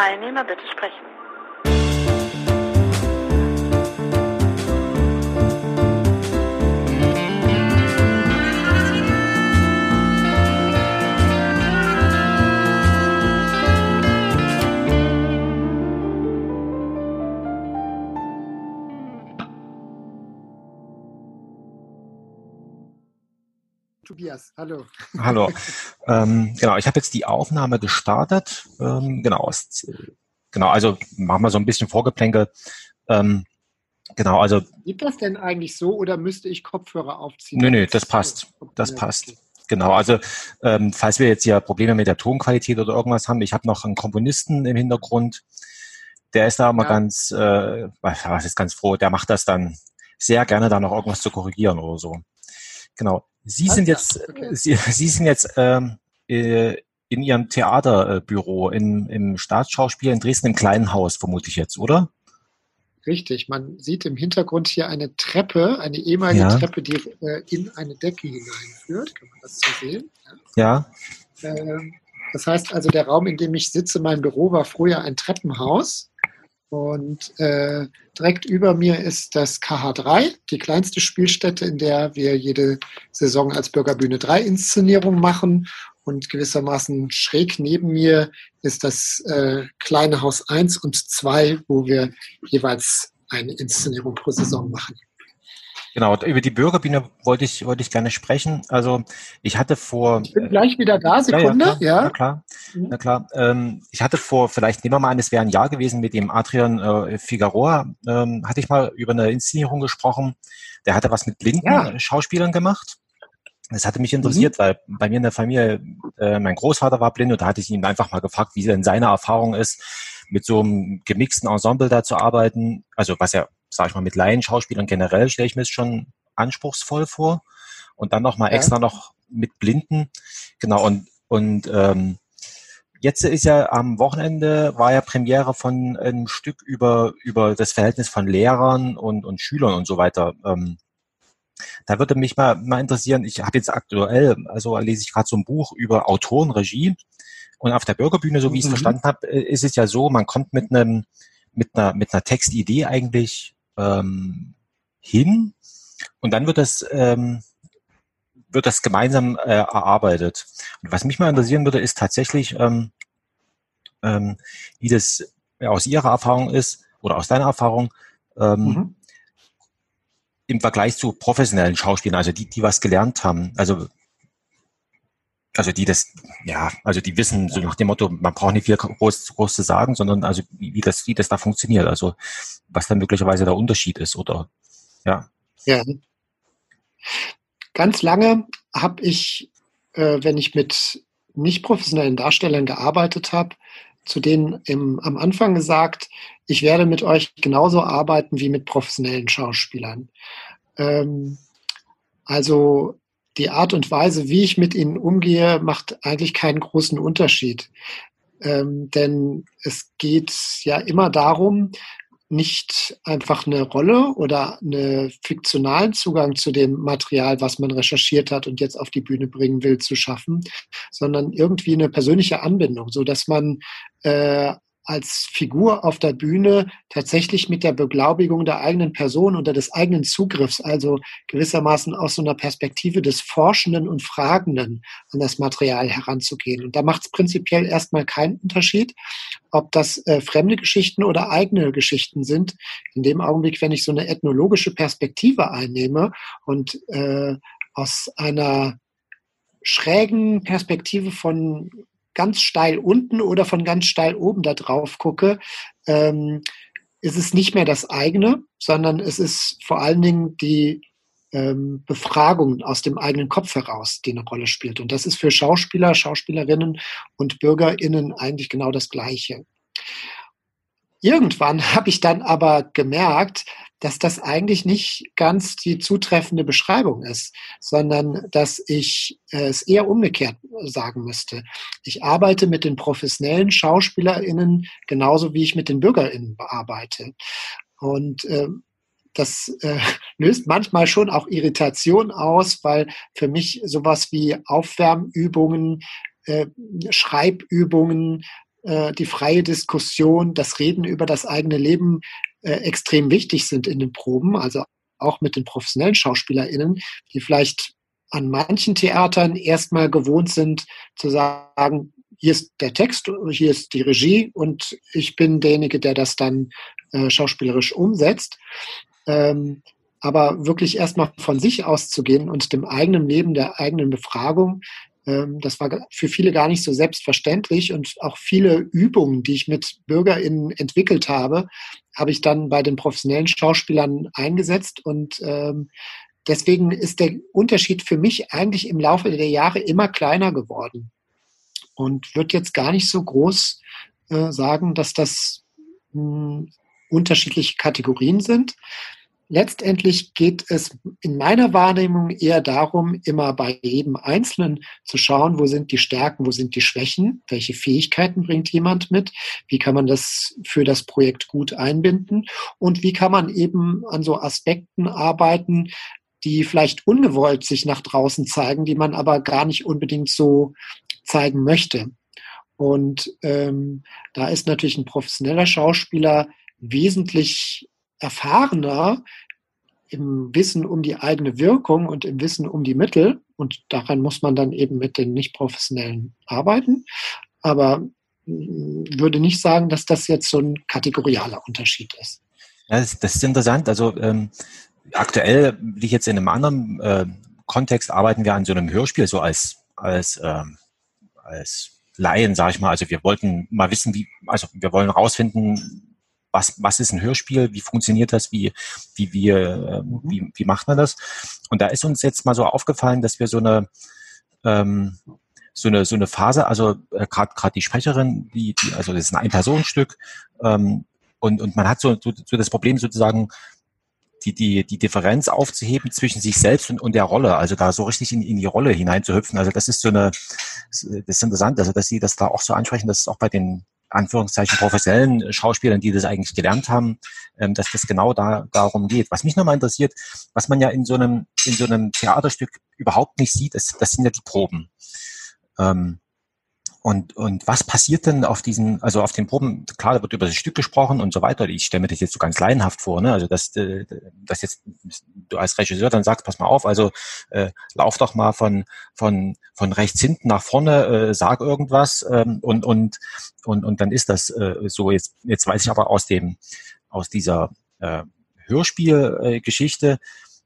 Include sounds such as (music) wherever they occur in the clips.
Teilnehmer bitte sprechen. Tobias, hallo. Hallo. (laughs) ähm, genau, ich habe jetzt die Aufnahme gestartet. Ähm, genau, es, genau, also machen wir so ein bisschen Vorgeplänkel. Ähm, genau, also. Geht das denn eigentlich so oder müsste ich Kopfhörer aufziehen? Nö, nö, das passt. Das passt. Genau, also ähm, falls wir jetzt ja Probleme mit der Tonqualität oder irgendwas haben, ich habe noch einen Komponisten im Hintergrund, der ist da immer ja. ganz, äh, was ist ganz froh, der macht das dann sehr gerne, da noch irgendwas zu korrigieren oder so. Genau. Sie sind jetzt, okay. Sie, Sie sind jetzt ähm, äh, in Ihrem Theaterbüro in, im Staatsschauspiel in Dresden im kleinen Haus, vermute ich jetzt, oder? Richtig, man sieht im Hintergrund hier eine Treppe, eine ehemalige ja. Treppe, die äh, in eine Decke hineinführt. Kann man das so sehen? Ja. ja. Äh, das heißt also, der Raum, in dem ich sitze, mein Büro, war früher ein Treppenhaus. Und äh, direkt über mir ist das KH3, die kleinste Spielstätte, in der wir jede Saison als Bürgerbühne 3 Inszenierung machen. Und gewissermaßen schräg neben mir ist das äh, kleine Haus 1 und 2, wo wir jeweils eine Inszenierung pro Saison machen. Genau, über die Bürgerbühne wollte ich, wollte ich gerne sprechen. Also ich hatte vor. Ich bin gleich wieder da, Sekunde. Ja, ja, klar. Ja. Na klar. Ähm, ich hatte vor, vielleicht nehmen wir mal an, es wäre ein Jahr gewesen mit dem Adrian äh, Figueroa, ähm, hatte ich mal über eine Inszenierung gesprochen. Der hatte was mit blinden ja. Schauspielern gemacht. Das hatte mich interessiert, mhm. weil bei mir in der Familie, äh, mein Großvater war blind und da hatte ich ihn einfach mal gefragt, wie denn seine Erfahrung ist, mit so einem gemixten Ensemble da zu arbeiten. Also was ja sage ich mal, mit Laienschauspielern generell stelle ich mir es schon anspruchsvoll vor. Und dann nochmal ja. extra noch mit Blinden. Genau, und, und ähm, jetzt ist ja am Wochenende war ja Premiere von einem Stück über, über das Verhältnis von Lehrern und, und Schülern und so weiter. Ähm, da würde mich mal, mal interessieren, ich habe jetzt aktuell, also lese ich gerade so ein Buch über Autorenregie und auf der Bürgerbühne, so wie ich es mhm. verstanden habe, äh, ist es ja so, man kommt mit einem mit einer mit einer Textidee eigentlich ähm, hin und dann wird das, ähm, wird das gemeinsam äh, erarbeitet. Und was mich mal interessieren würde, ist tatsächlich, ähm, ähm, wie das ja, aus Ihrer Erfahrung ist oder aus deiner Erfahrung ähm, mhm. im Vergleich zu professionellen Schauspielern, also die, die was gelernt haben. Also also die das, ja, also die wissen so nach dem Motto, man braucht nicht viel groß, groß zu sagen, sondern also wie, das, wie das da funktioniert, also was dann möglicherweise der Unterschied ist oder ja. Ja. Ganz lange habe ich, äh, wenn ich mit nicht professionellen Darstellern gearbeitet habe, zu denen im, am Anfang gesagt, ich werde mit euch genauso arbeiten wie mit professionellen Schauspielern. Ähm, also die Art und Weise, wie ich mit ihnen umgehe, macht eigentlich keinen großen Unterschied. Ähm, denn es geht ja immer darum, nicht einfach eine Rolle oder einen fiktionalen Zugang zu dem Material, was man recherchiert hat und jetzt auf die Bühne bringen will, zu schaffen, sondern irgendwie eine persönliche Anbindung, so dass man äh, als Figur auf der Bühne tatsächlich mit der Beglaubigung der eigenen Person oder des eigenen Zugriffs, also gewissermaßen aus so einer Perspektive des Forschenden und Fragenden an das Material heranzugehen. Und da macht es prinzipiell erstmal keinen Unterschied, ob das äh, fremde Geschichten oder eigene Geschichten sind. In dem Augenblick, wenn ich so eine ethnologische Perspektive einnehme und äh, aus einer schrägen Perspektive von ganz steil unten oder von ganz steil oben da drauf gucke, ähm, ist es nicht mehr das eigene, sondern es ist vor allen Dingen die ähm, Befragung aus dem eigenen Kopf heraus, die eine Rolle spielt. Und das ist für Schauspieler, Schauspielerinnen und BürgerInnen eigentlich genau das Gleiche. Irgendwann (laughs) habe ich dann aber gemerkt, dass das eigentlich nicht ganz die zutreffende Beschreibung ist, sondern dass ich äh, es eher umgekehrt sagen müsste. Ich arbeite mit den professionellen SchauspielerInnen genauso wie ich mit den BürgerInnen arbeite. Und äh, das äh, (laughs) löst manchmal schon auch Irritation aus, weil für mich sowas wie Aufwärmübungen, äh, Schreibübungen, äh, die freie Diskussion, das Reden über das eigene Leben äh, extrem wichtig sind in den Proben, also auch mit den professionellen SchauspielerInnen, die vielleicht an manchen Theatern erstmal gewohnt sind zu sagen, hier ist der Text, hier ist die Regie und ich bin derjenige, der das dann äh, schauspielerisch umsetzt. Ähm, aber wirklich erstmal von sich auszugehen und dem eigenen Leben, der eigenen Befragung, das war für viele gar nicht so selbstverständlich und auch viele Übungen, die ich mit BürgerInnen entwickelt habe, habe ich dann bei den professionellen Schauspielern eingesetzt und ähm, deswegen ist der Unterschied für mich eigentlich im Laufe der Jahre immer kleiner geworden und wird jetzt gar nicht so groß äh, sagen, dass das hm, unterschiedliche Kategorien sind. Letztendlich geht es in meiner Wahrnehmung eher darum, immer bei jedem Einzelnen zu schauen, wo sind die Stärken, wo sind die Schwächen, welche Fähigkeiten bringt jemand mit, wie kann man das für das Projekt gut einbinden und wie kann man eben an so Aspekten arbeiten, die vielleicht ungewollt sich nach draußen zeigen, die man aber gar nicht unbedingt so zeigen möchte. Und ähm, da ist natürlich ein professioneller Schauspieler wesentlich erfahrener im Wissen um die eigene Wirkung und im Wissen um die Mittel. Und daran muss man dann eben mit den Nicht-Professionellen arbeiten. Aber mm, würde nicht sagen, dass das jetzt so ein kategorialer Unterschied ist. Ja, das, das ist interessant. Also ähm, aktuell, wie ich jetzt in einem anderen äh, Kontext, arbeiten wir an so einem Hörspiel, so als, als, ähm, als Laien, sage ich mal. Also wir wollten mal wissen, wie, also wir wollen rausfinden, was, was ist ein Hörspiel, wie funktioniert das, wie, wie, wie, äh, wie, wie macht man das? Und da ist uns jetzt mal so aufgefallen, dass wir so eine, ähm, so eine, so eine Phase, also äh, gerade gerade die Sprecherin, die, die, also das ist ein Ein-Personen-Stück, ähm, und, und man hat so, so, so das Problem sozusagen, die, die, die Differenz aufzuheben zwischen sich selbst und, und der Rolle, also da so richtig in, in die Rolle hineinzuhüpfen. Also das ist so eine, das ist interessant, also dass Sie das da auch so ansprechen, dass es auch bei den Anführungszeichen professionellen Schauspielern, die das eigentlich gelernt haben, ähm, dass das genau da darum geht. Was mich nochmal interessiert, was man ja in so einem in so einem Theaterstück überhaupt nicht sieht, ist, das sind ja die Proben. Ähm, und, und was passiert denn auf diesen, also auf den Proben, klar, da wird über das Stück gesprochen und so weiter. Ich stelle mir das jetzt so ganz laienhaft vor, ne? Also dass, äh, dass jetzt du als Regisseur dann sagst, pass mal auf, also äh, lauf doch mal von, von, von rechts hinten nach vorne, äh, sag irgendwas ähm, und, und, und, und dann ist das äh, so. Jetzt, jetzt weiß ich aber aus dem, aus dieser äh, Hörspielgeschichte,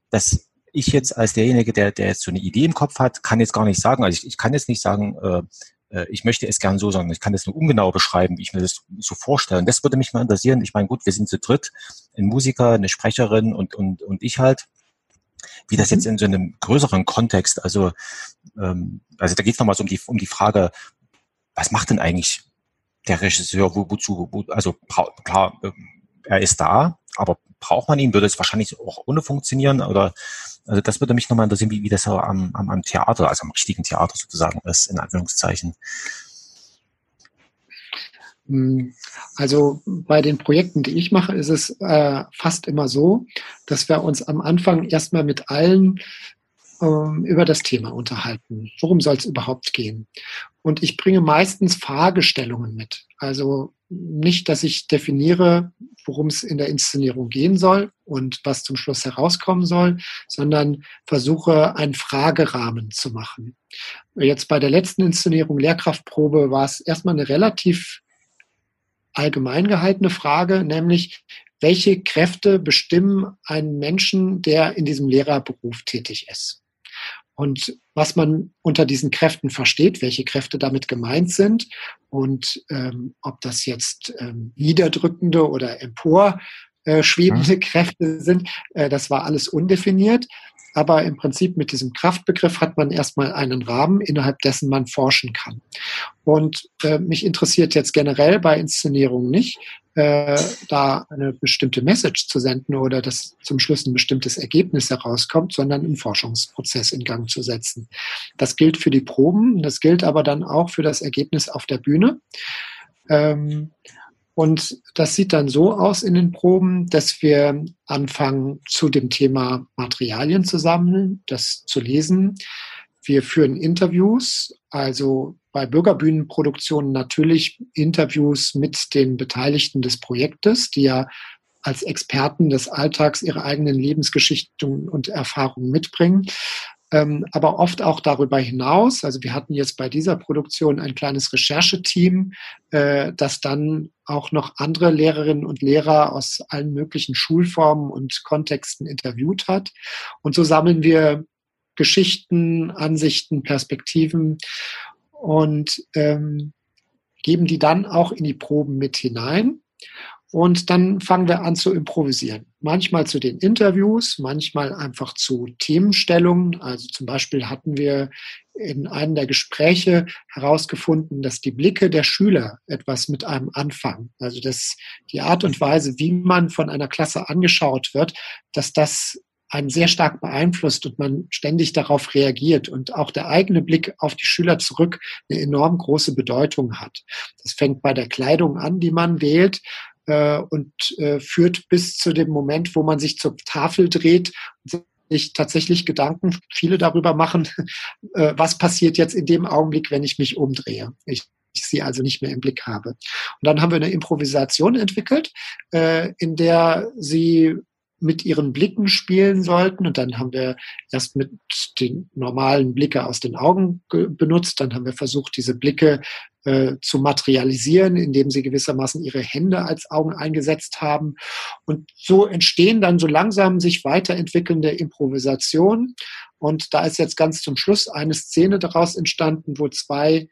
dass ich jetzt als derjenige, der, der jetzt so eine Idee im Kopf hat, kann jetzt gar nicht sagen, also ich, ich kann jetzt nicht sagen, äh, äh, ich möchte es gern so sagen, ich kann das nur ungenau beschreiben, wie ich mir das so vorstelle. Und das würde mich mal interessieren. Ich meine, gut, wir sind zu dritt, ein Musiker, eine Sprecherin und, und, und ich halt. Wie das jetzt mhm. in so einem größeren Kontext, also, ähm, also da geht es nochmal so um die, um die Frage, was macht denn eigentlich der Regisseur, wo, wozu, wo, also klar, äh, er ist da, aber braucht man ihn? Würde es wahrscheinlich auch ohne funktionieren? Oder also das würde mich nochmal interessieren, wie, wie das am, am, am Theater, also am richtigen Theater sozusagen ist, in Anführungszeichen. Hm, also bei den Projekten, die ich mache, ist es äh, fast immer so, dass wir uns am Anfang erstmal mit allen ähm, über das Thema unterhalten. Worum soll es überhaupt gehen? Und ich bringe meistens Fragestellungen mit. Also nicht, dass ich definiere, worum es in der Inszenierung gehen soll und was zum Schluss herauskommen soll, sondern versuche einen Fragerahmen zu machen. Jetzt bei der letzten Inszenierung Lehrkraftprobe war es erstmal eine relativ allgemein gehaltene Frage, nämlich welche Kräfte bestimmen einen Menschen, der in diesem Lehrerberuf tätig ist? Und was man unter diesen Kräften versteht, welche Kräfte damit gemeint sind und ähm, ob das jetzt ähm, niederdrückende oder emporschwebende äh, Kräfte sind, äh, das war alles undefiniert. Aber im Prinzip mit diesem Kraftbegriff hat man erstmal einen Rahmen, innerhalb dessen man forschen kann. Und äh, mich interessiert jetzt generell bei Inszenierungen nicht, äh, da eine bestimmte Message zu senden oder dass zum Schluss ein bestimmtes Ergebnis herauskommt, sondern einen Forschungsprozess in Gang zu setzen. Das gilt für die Proben, das gilt aber dann auch für das Ergebnis auf der Bühne. Ähm, und das sieht dann so aus in den Proben, dass wir anfangen, zu dem Thema Materialien zu sammeln, das zu lesen. wir führen Interviews, also bei Bürgerbühnenproduktionen natürlich Interviews mit den Beteiligten des Projektes, die ja als Experten des Alltags ihre eigenen Lebensgeschichten und Erfahrungen mitbringen. Ähm, aber oft auch darüber hinaus. Also wir hatten jetzt bei dieser Produktion ein kleines Rechercheteam, äh, das dann auch noch andere Lehrerinnen und Lehrer aus allen möglichen Schulformen und Kontexten interviewt hat. Und so sammeln wir Geschichten, Ansichten, Perspektiven und ähm, geben die dann auch in die Proben mit hinein. Und dann fangen wir an zu improvisieren. Manchmal zu den Interviews, manchmal einfach zu Themenstellungen. Also zum Beispiel hatten wir in einem der Gespräche herausgefunden, dass die Blicke der Schüler etwas mit einem anfangen. Also dass die Art und Weise, wie man von einer Klasse angeschaut wird, dass das einen sehr stark beeinflusst und man ständig darauf reagiert und auch der eigene Blick auf die Schüler zurück eine enorm große Bedeutung hat. Das fängt bei der Kleidung an, die man wählt, äh, und äh, führt bis zu dem Moment, wo man sich zur Tafel dreht und sich tatsächlich Gedanken viele darüber machen, (laughs) äh, was passiert jetzt in dem Augenblick, wenn ich mich umdrehe. Ich ich sie also nicht mehr im Blick habe. Und dann haben wir eine Improvisation entwickelt, äh, in der sie mit ihren Blicken spielen sollten. Und dann haben wir erst mit den normalen Blicke aus den Augen benutzt. Dann haben wir versucht, diese Blicke äh, zu materialisieren, indem sie gewissermaßen ihre Hände als Augen eingesetzt haben. Und so entstehen dann so langsam sich weiterentwickelnde Improvisationen. Und da ist jetzt ganz zum Schluss eine Szene daraus entstanden, wo zwei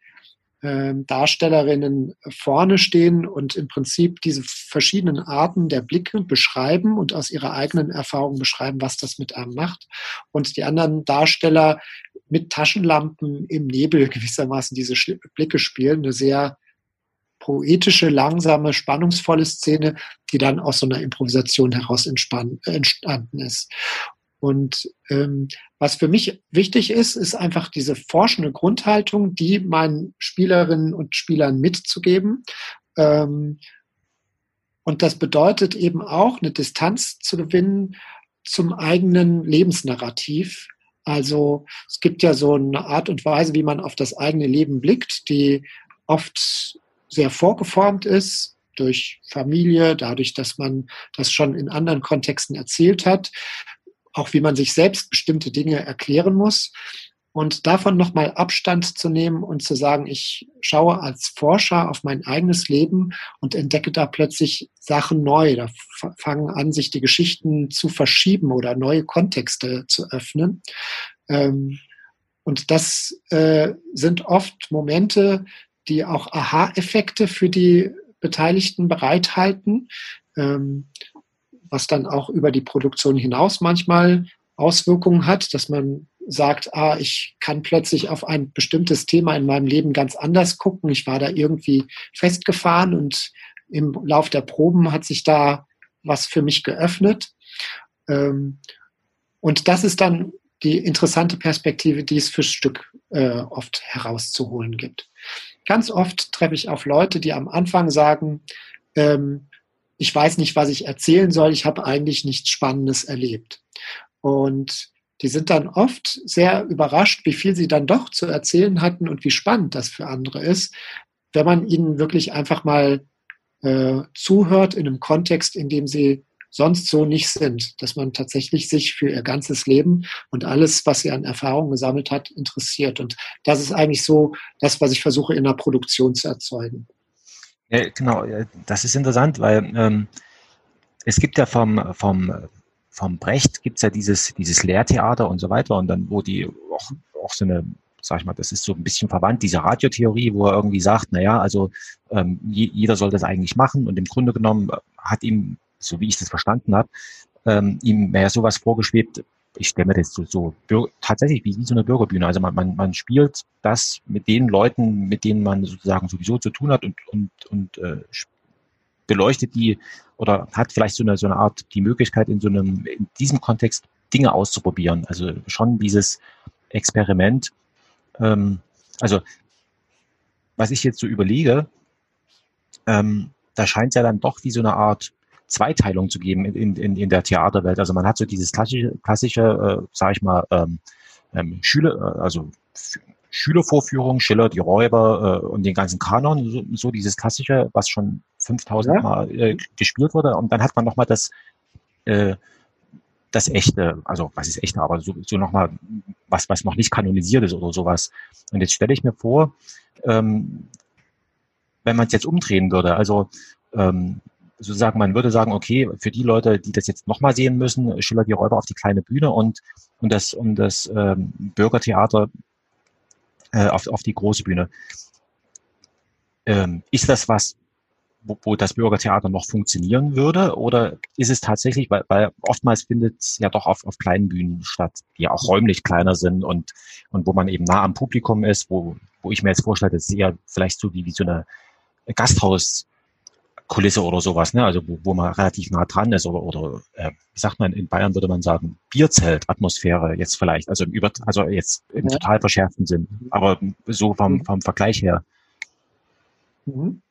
ähm, Darstellerinnen vorne stehen und im Prinzip diese verschiedenen Arten der Blicke beschreiben und aus ihrer eigenen Erfahrung beschreiben, was das mit einem macht. Und die anderen Darsteller mit Taschenlampen im Nebel (laughs) gewissermaßen diese Blicke spielen. Eine sehr poetische, langsame, spannungsvolle Szene, die dann aus so einer Improvisation heraus entstanden ist. Und ähm, was für mich wichtig ist, ist einfach diese forschende Grundhaltung, die meinen Spielerinnen und Spielern mitzugeben. Ähm, und das bedeutet eben auch, eine Distanz zu gewinnen zum eigenen Lebensnarrativ. Also es gibt ja so eine Art und Weise, wie man auf das eigene Leben blickt, die oft sehr vorgeformt ist durch Familie, dadurch, dass man das schon in anderen Kontexten erzählt hat auch wie man sich selbst bestimmte Dinge erklären muss. Und davon nochmal Abstand zu nehmen und zu sagen, ich schaue als Forscher auf mein eigenes Leben und entdecke da plötzlich Sachen neu. Da fangen an, sich die Geschichten zu verschieben oder neue Kontexte zu öffnen. Ähm, und das äh, sind oft Momente, die auch Aha-Effekte für die Beteiligten bereithalten. Ähm, was dann auch über die Produktion hinaus manchmal Auswirkungen hat, dass man sagt, ah, ich kann plötzlich auf ein bestimmtes Thema in meinem Leben ganz anders gucken. Ich war da irgendwie festgefahren und im Lauf der Proben hat sich da was für mich geöffnet. Ähm, und das ist dann die interessante Perspektive, die es fürs Stück äh, oft herauszuholen gibt. Ganz oft treffe ich auf Leute, die am Anfang sagen, ähm, ich weiß nicht, was ich erzählen soll, ich habe eigentlich nichts Spannendes erlebt. Und die sind dann oft sehr überrascht, wie viel sie dann doch zu erzählen hatten und wie spannend das für andere ist, wenn man ihnen wirklich einfach mal äh, zuhört in einem Kontext, in dem sie sonst so nicht sind, dass man tatsächlich sich für ihr ganzes Leben und alles, was sie an Erfahrung gesammelt hat, interessiert. Und das ist eigentlich so das, was ich versuche in der Produktion zu erzeugen. Genau, das ist interessant, weil ähm, es gibt ja vom, vom, vom Brecht gibt es ja dieses, dieses Lehrtheater und so weiter und dann, wo die auch, auch so eine, sag ich mal, das ist so ein bisschen verwandt, diese Radiotheorie, wo er irgendwie sagt, naja, also ähm, jeder soll das eigentlich machen und im Grunde genommen hat ihm, so wie ich das verstanden habe, ähm, ihm mehr sowas vorgeschwebt, ich stelle mir das so, so tatsächlich wie, wie so eine Bürgerbühne. Also man, man, man spielt das mit den Leuten, mit denen man sozusagen sowieso zu tun hat und, und, und äh, beleuchtet die oder hat vielleicht so eine, so eine Art die Möglichkeit in so einem, in diesem Kontext Dinge auszuprobieren. Also schon dieses Experiment. Ähm, also was ich jetzt so überlege, ähm, da scheint es ja dann doch wie so eine Art Zweiteilung zu geben in, in, in der Theaterwelt. Also man hat so dieses klassische, klassische äh, sage ich mal, ähm, ähm, Schüler, äh, also Schülervorführung, Schiller, die Räuber äh, und den ganzen Kanon, so, so dieses klassische, was schon 5000 ja. Mal äh, gespielt wurde. Und dann hat man nochmal das, äh, das echte, also was ist echte, aber so, so nochmal was, was noch nicht kanonisiert ist oder sowas. Und jetzt stelle ich mir vor, ähm, wenn man es jetzt umdrehen würde, also ähm, sozusagen, man würde sagen, okay, für die Leute, die das jetzt nochmal sehen müssen, Schiller die Räuber auf die kleine Bühne und, und das, und das ähm, Bürgertheater äh, auf, auf die große Bühne. Ähm, ist das was, wo, wo das Bürgertheater noch funktionieren würde? Oder ist es tatsächlich, weil, weil oftmals findet es ja doch auf, auf kleinen Bühnen statt, die ja auch räumlich kleiner sind und, und wo man eben nah am Publikum ist, wo, wo ich mir jetzt vorstelle, das ist eher vielleicht so wie, wie so eine Gasthaus- Kulisse oder sowas, ne? also wo, wo man relativ nah dran ist oder, oder äh, wie sagt man, in Bayern würde man sagen, Bierzelt-Atmosphäre jetzt vielleicht, also, über, also jetzt im ja. total verschärften Sinn, aber so vom, mhm. vom Vergleich her. Mhm.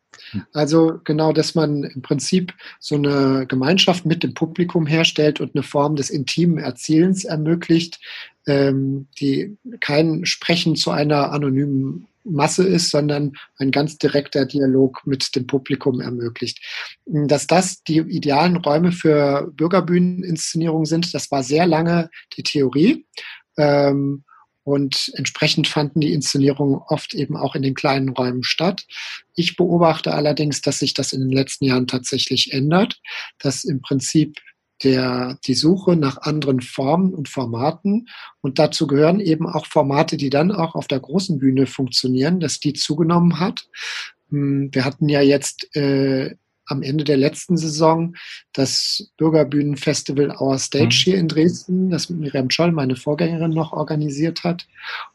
Also genau, dass man im Prinzip so eine Gemeinschaft mit dem Publikum herstellt und eine Form des intimen Erzielens ermöglicht, ähm, die kein Sprechen zu einer anonymen Masse ist, sondern ein ganz direkter Dialog mit dem Publikum ermöglicht. Dass das die idealen Räume für Bürgerbühneninszenierung sind, das war sehr lange die Theorie. Ähm, und entsprechend fanden die Inszenierungen oft eben auch in den kleinen Räumen statt. Ich beobachte allerdings, dass sich das in den letzten Jahren tatsächlich ändert, dass im Prinzip der, die Suche nach anderen Formen und Formaten. Und dazu gehören eben auch Formate, die dann auch auf der großen Bühne funktionieren, dass die zugenommen hat. Hm, wir hatten ja jetzt äh, am Ende der letzten Saison das Bürgerbühnenfestival Our Stage mhm. hier in Dresden, das Miriam Scholl, meine Vorgängerin, noch organisiert hat.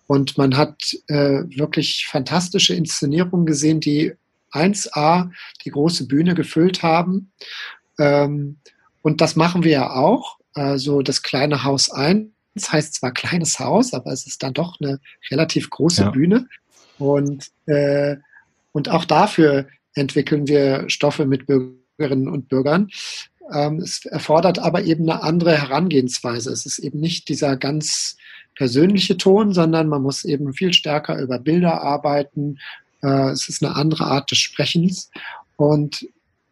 Und man hat äh, wirklich fantastische Inszenierungen gesehen, die 1A die große Bühne gefüllt haben. Ähm, und das machen wir ja auch. Also das kleine Haus 1 heißt zwar kleines Haus, aber es ist dann doch eine relativ große ja. Bühne. Und, äh, und auch dafür entwickeln wir Stoffe mit Bürgerinnen und Bürgern. Ähm, es erfordert aber eben eine andere Herangehensweise. Es ist eben nicht dieser ganz persönliche Ton, sondern man muss eben viel stärker über Bilder arbeiten. Äh, es ist eine andere Art des Sprechens. Und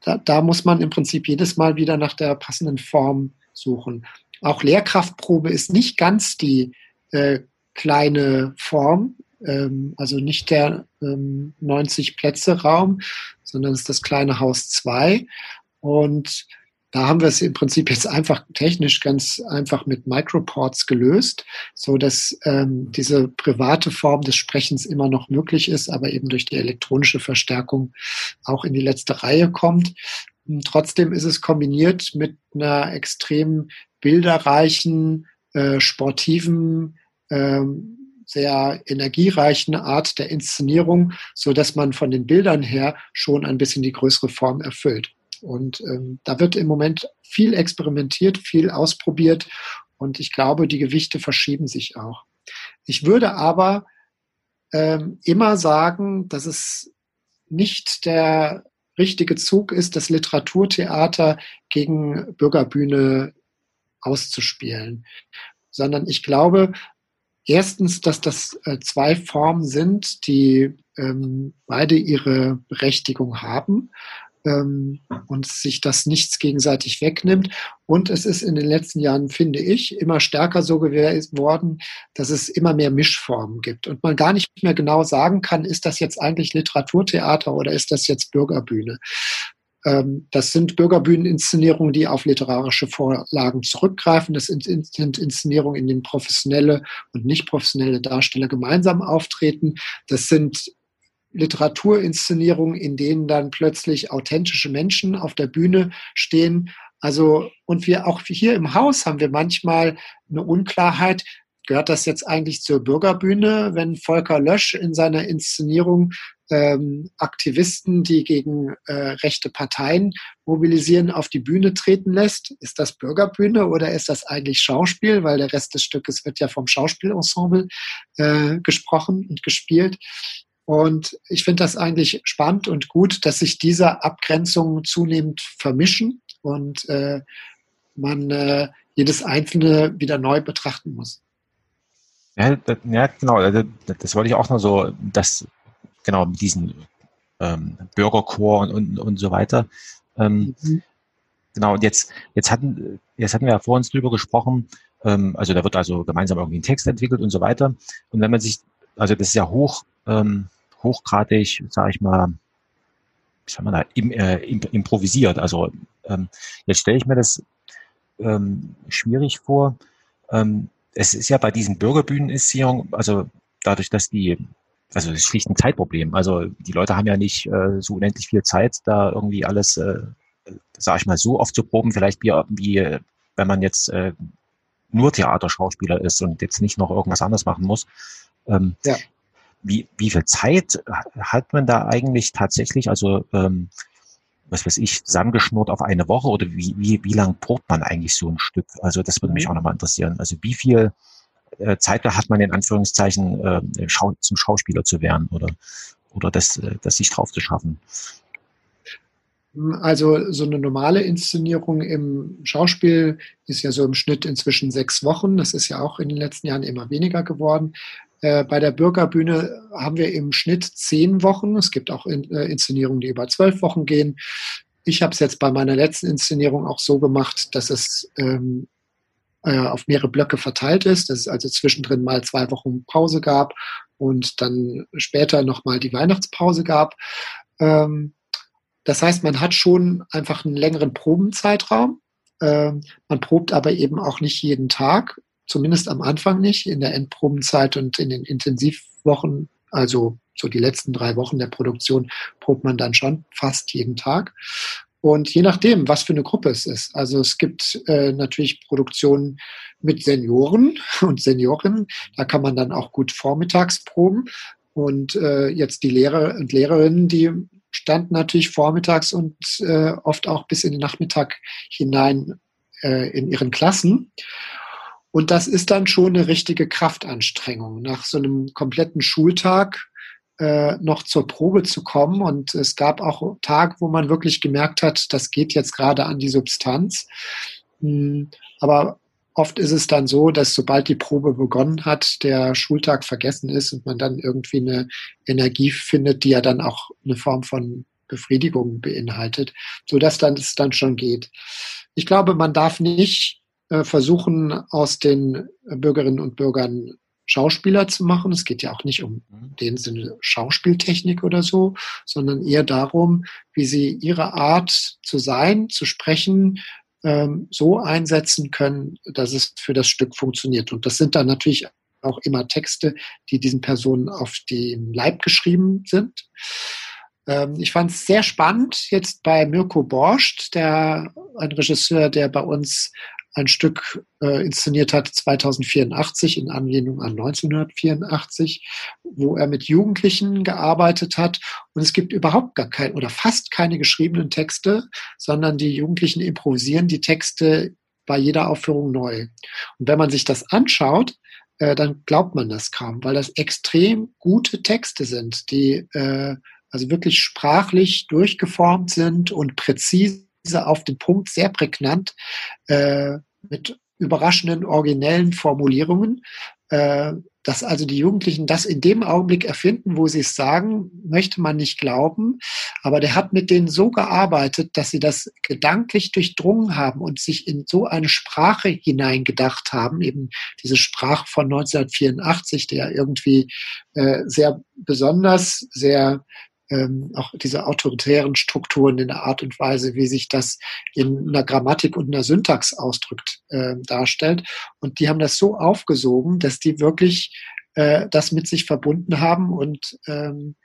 da, da muss man im Prinzip jedes Mal wieder nach der passenden Form suchen. Auch Lehrkraftprobe ist nicht ganz die äh, kleine Form, ähm, also nicht der ähm, 90 Plätze Raum, sondern es ist das kleine Haus 2. Und da haben wir es im Prinzip jetzt einfach technisch ganz einfach mit Microports gelöst, so dass ähm, diese private Form des Sprechens immer noch möglich ist, aber eben durch die elektronische Verstärkung auch in die letzte Reihe kommt. Und trotzdem ist es kombiniert mit einer extrem bilderreichen, äh, sportiven, ähm, sehr energiereichen Art der Inszenierung, so dass man von den Bildern her schon ein bisschen die größere Form erfüllt. Und ähm, da wird im Moment viel experimentiert, viel ausprobiert. Und ich glaube, die Gewichte verschieben sich auch. Ich würde aber ähm, immer sagen, dass es nicht der richtige Zug ist, das Literaturtheater gegen Bürgerbühne auszuspielen, sondern ich glaube, erstens, dass das äh, zwei Formen sind, die ähm, beide ihre Berechtigung haben ähm, und sich das nichts gegenseitig wegnimmt. Und es ist in den letzten Jahren, finde ich, immer stärker so geworden, dass es immer mehr Mischformen gibt und man gar nicht mehr genau sagen kann, ist das jetzt eigentlich Literaturtheater oder ist das jetzt Bürgerbühne. Ähm, das sind Bürgerbühneninszenierungen, die auf literarische Vorlagen zurückgreifen. Das sind Inszenierungen, in denen professionelle und nicht professionelle Darsteller gemeinsam auftreten. Das sind Literaturinszenierungen, in denen dann plötzlich authentische Menschen auf der Bühne stehen. Also, und wir auch hier im Haus haben wir manchmal eine Unklarheit. Gehört das jetzt eigentlich zur Bürgerbühne, wenn Volker Lösch in seiner Inszenierung ähm, Aktivisten, die gegen äh, rechte Parteien mobilisieren, auf die Bühne treten lässt? Ist das Bürgerbühne oder ist das eigentlich Schauspiel? Weil der Rest des Stückes wird ja vom Schauspielensemble äh, gesprochen und gespielt. Und ich finde das eigentlich spannend und gut, dass sich diese Abgrenzungen zunehmend vermischen und äh, man äh, jedes einzelne wieder neu betrachten muss. Ja, das, ja genau, das, das, wollte ich auch noch so, dass, genau, mit diesen ähm, Bürgerchor und, und, und so weiter. Ähm, mhm. Genau, und jetzt, jetzt hatten, jetzt hatten wir ja vor uns drüber gesprochen, ähm, also da wird also gemeinsam irgendwie ein Text entwickelt und so weiter. Und wenn man sich, also das ist ja hoch, ähm, hochgradig, sage ich mal, wie soll man da, im, äh, improvisiert. Also ähm, jetzt stelle ich mir das ähm, schwierig vor. Ähm, es ist ja bei diesen Bürgerbühneninszenierungen, also dadurch, dass die, also es ist schlicht ein Zeitproblem. Also die Leute haben ja nicht äh, so unendlich viel Zeit, da irgendwie alles, äh, sag ich mal, so oft zu proben, vielleicht wie, wie wenn man jetzt äh, nur Theaterschauspieler ist und jetzt nicht noch irgendwas anderes machen muss. Ähm, ja. Wie, wie viel Zeit hat man da eigentlich tatsächlich? Also ähm, was weiß ich, zusammengeschnurrt auf eine Woche oder wie, wie, wie lang probt man eigentlich so ein Stück? Also das würde mich mhm. auch nochmal interessieren. Also wie viel äh, Zeit hat man in Anführungszeichen äh, Schau zum Schauspieler zu werden oder, oder das, äh, das sich drauf zu schaffen? Also so eine normale Inszenierung im Schauspiel ist ja so im Schnitt inzwischen sechs Wochen. Das ist ja auch in den letzten Jahren immer weniger geworden. Äh, bei der Bürgerbühne haben wir im Schnitt zehn Wochen. Es gibt auch äh, Inszenierungen, die über zwölf Wochen gehen. Ich habe es jetzt bei meiner letzten Inszenierung auch so gemacht, dass es ähm, äh, auf mehrere Blöcke verteilt ist, dass es also zwischendrin mal zwei Wochen Pause gab und dann später nochmal die Weihnachtspause gab. Ähm, das heißt, man hat schon einfach einen längeren Probenzeitraum. Ähm, man probt aber eben auch nicht jeden Tag zumindest am Anfang nicht. In der Endprobenzeit und in den Intensivwochen, also so die letzten drei Wochen der Produktion, probt man dann schon fast jeden Tag. Und je nachdem, was für eine Gruppe es ist. Also es gibt äh, natürlich Produktionen mit Senioren (laughs) und Seniorinnen. Da kann man dann auch gut vormittags proben. Und äh, jetzt die Lehrer und Lehrerinnen, die standen natürlich vormittags und äh, oft auch bis in den Nachmittag hinein äh, in ihren Klassen. Und das ist dann schon eine richtige Kraftanstrengung, nach so einem kompletten Schultag äh, noch zur Probe zu kommen. Und es gab auch Tage, wo man wirklich gemerkt hat, das geht jetzt gerade an die Substanz. Hm, aber oft ist es dann so, dass sobald die Probe begonnen hat, der Schultag vergessen ist und man dann irgendwie eine Energie findet, die ja dann auch eine Form von Befriedigung beinhaltet, so dass dann es dann schon geht. Ich glaube, man darf nicht versuchen, aus den Bürgerinnen und Bürgern Schauspieler zu machen. Es geht ja auch nicht um mhm. den Sinne Schauspieltechnik oder so, sondern eher darum, wie sie ihre Art zu sein, zu sprechen, ähm, so einsetzen können, dass es für das Stück funktioniert. Und das sind dann natürlich auch immer Texte, die diesen Personen auf den Leib geschrieben sind. Ähm, ich fand es sehr spannend jetzt bei Mirko Borscht, der ein Regisseur, der bei uns ein Stück äh, inszeniert hat, 2084 in Anlehnung an 1984, wo er mit Jugendlichen gearbeitet hat. Und es gibt überhaupt gar kein oder fast keine geschriebenen Texte, sondern die Jugendlichen improvisieren die Texte bei jeder Aufführung neu. Und wenn man sich das anschaut, äh, dann glaubt man das kaum, weil das extrem gute Texte sind, die äh, also wirklich sprachlich durchgeformt sind und präzise auf den Punkt, sehr prägnant, äh, mit überraschenden, originellen Formulierungen, äh, dass also die Jugendlichen das in dem Augenblick erfinden, wo sie es sagen, möchte man nicht glauben. Aber der hat mit denen so gearbeitet, dass sie das gedanklich durchdrungen haben und sich in so eine Sprache hineingedacht haben, eben diese Sprache von 1984, der irgendwie äh, sehr besonders, sehr ähm, auch diese autoritären Strukturen in der Art und Weise, wie sich das in einer Grammatik und einer Syntax ausdrückt, äh, darstellt. Und die haben das so aufgesogen, dass die wirklich äh, das mit sich verbunden haben und ähm,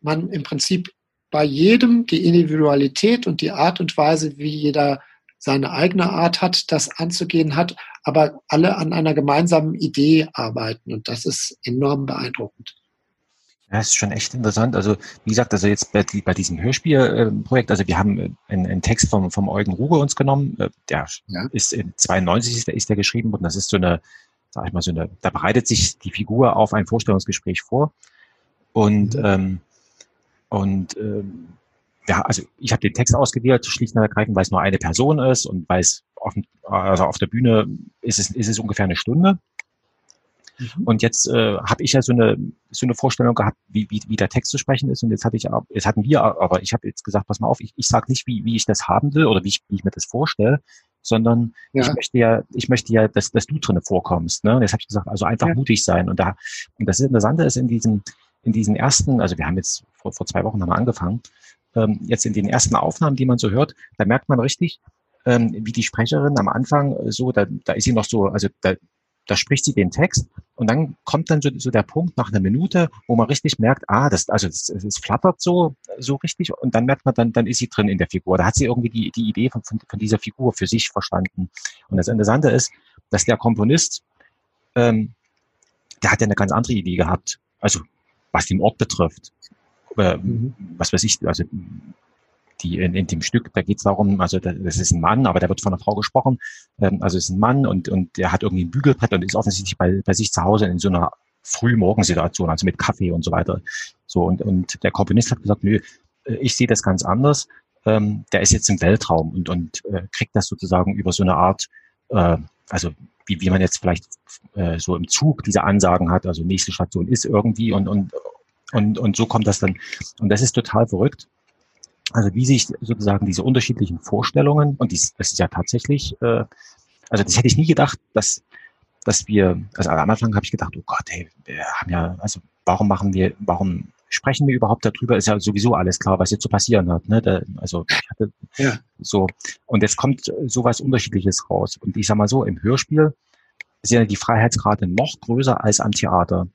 man im Prinzip bei jedem die Individualität und die Art und Weise, wie jeder seine eigene Art hat, das anzugehen hat, aber alle an einer gemeinsamen Idee arbeiten. Und das ist enorm beeindruckend. Ja, ist schon echt interessant. Also wie gesagt, also jetzt bei, bei diesem Hörspielprojekt, also wir haben äh, einen, einen Text vom, vom Eugen Ruge uns genommen, äh, der ja. ist in 92 ist der, ist der geschrieben worden. Das ist so eine, sag ich mal, so eine, da bereitet sich die Figur auf ein Vorstellungsgespräch vor. Und, mhm. ähm, und ähm, ja, also ich habe den Text ausgewählt, schlicht und ergreifend, weil es nur eine Person ist und weil es auf, also auf der Bühne ist es, ist es ungefähr eine Stunde. Mhm. Und jetzt äh, habe ich ja so eine so eine Vorstellung gehabt, wie, wie, wie der Text zu sprechen ist. Und jetzt hatte ich, jetzt hatten wir, aber ich habe jetzt gesagt, pass mal auf, ich, ich sage nicht, wie, wie ich das haben will oder wie ich, wie ich mir das vorstelle, sondern ja. ich möchte ja, ich möchte ja, dass, dass du drinne vorkommst. Ne? Und jetzt habe ich gesagt, also einfach ja. mutig sein. Und da, und das Interessante ist in diesem, in diesen ersten, also wir haben jetzt vor, vor zwei Wochen haben wir angefangen, ähm, jetzt in den ersten Aufnahmen, die man so hört, da merkt man richtig, ähm, wie die Sprecherin am Anfang so, da, da ist sie noch so, also da, da spricht sie den Text und dann kommt dann so, so der Punkt nach einer Minute, wo man richtig merkt, ah, das, also es, es flattert so, so richtig und dann merkt man, dann, dann ist sie drin in der Figur. Da hat sie irgendwie die, die Idee von, von, von dieser Figur für sich verstanden. Und das Interessante ist, dass der Komponist, ähm, der hat ja eine ganz andere Idee gehabt. Also was den Ort betrifft. Äh, mhm. Was weiß ich, also die in, in dem Stück, da geht es darum, also das ist ein Mann, aber der wird von einer Frau gesprochen, ähm, also ist ein Mann und, und der hat irgendwie ein Bügelbrett und ist offensichtlich bei, bei sich zu Hause in so einer Frühmorgensituation, also mit Kaffee und so weiter. So, und, und der Komponist hat gesagt, nö, äh, ich sehe das ganz anders. Ähm, der ist jetzt im Weltraum und, und äh, kriegt das sozusagen über so eine Art, äh, also wie, wie man jetzt vielleicht äh, so im Zug diese Ansagen hat, also nächste Station ist irgendwie und, und, und, und so kommt das dann. Und das ist total verrückt. Also wie sich sozusagen diese unterschiedlichen Vorstellungen, und dies, das ist ja tatsächlich, äh, also das hätte ich nie gedacht, dass, dass wir, also am Anfang habe ich gedacht, oh Gott, hey, wir haben ja, also warum machen wir, warum sprechen wir überhaupt darüber? Ist ja sowieso alles klar, was jetzt zu passieren hat. Ne? Da, also ich hatte ja. so, und jetzt kommt sowas Unterschiedliches raus. Und ich sag mal so, im Hörspiel sind ja die Freiheitsgrade noch größer als am Theater.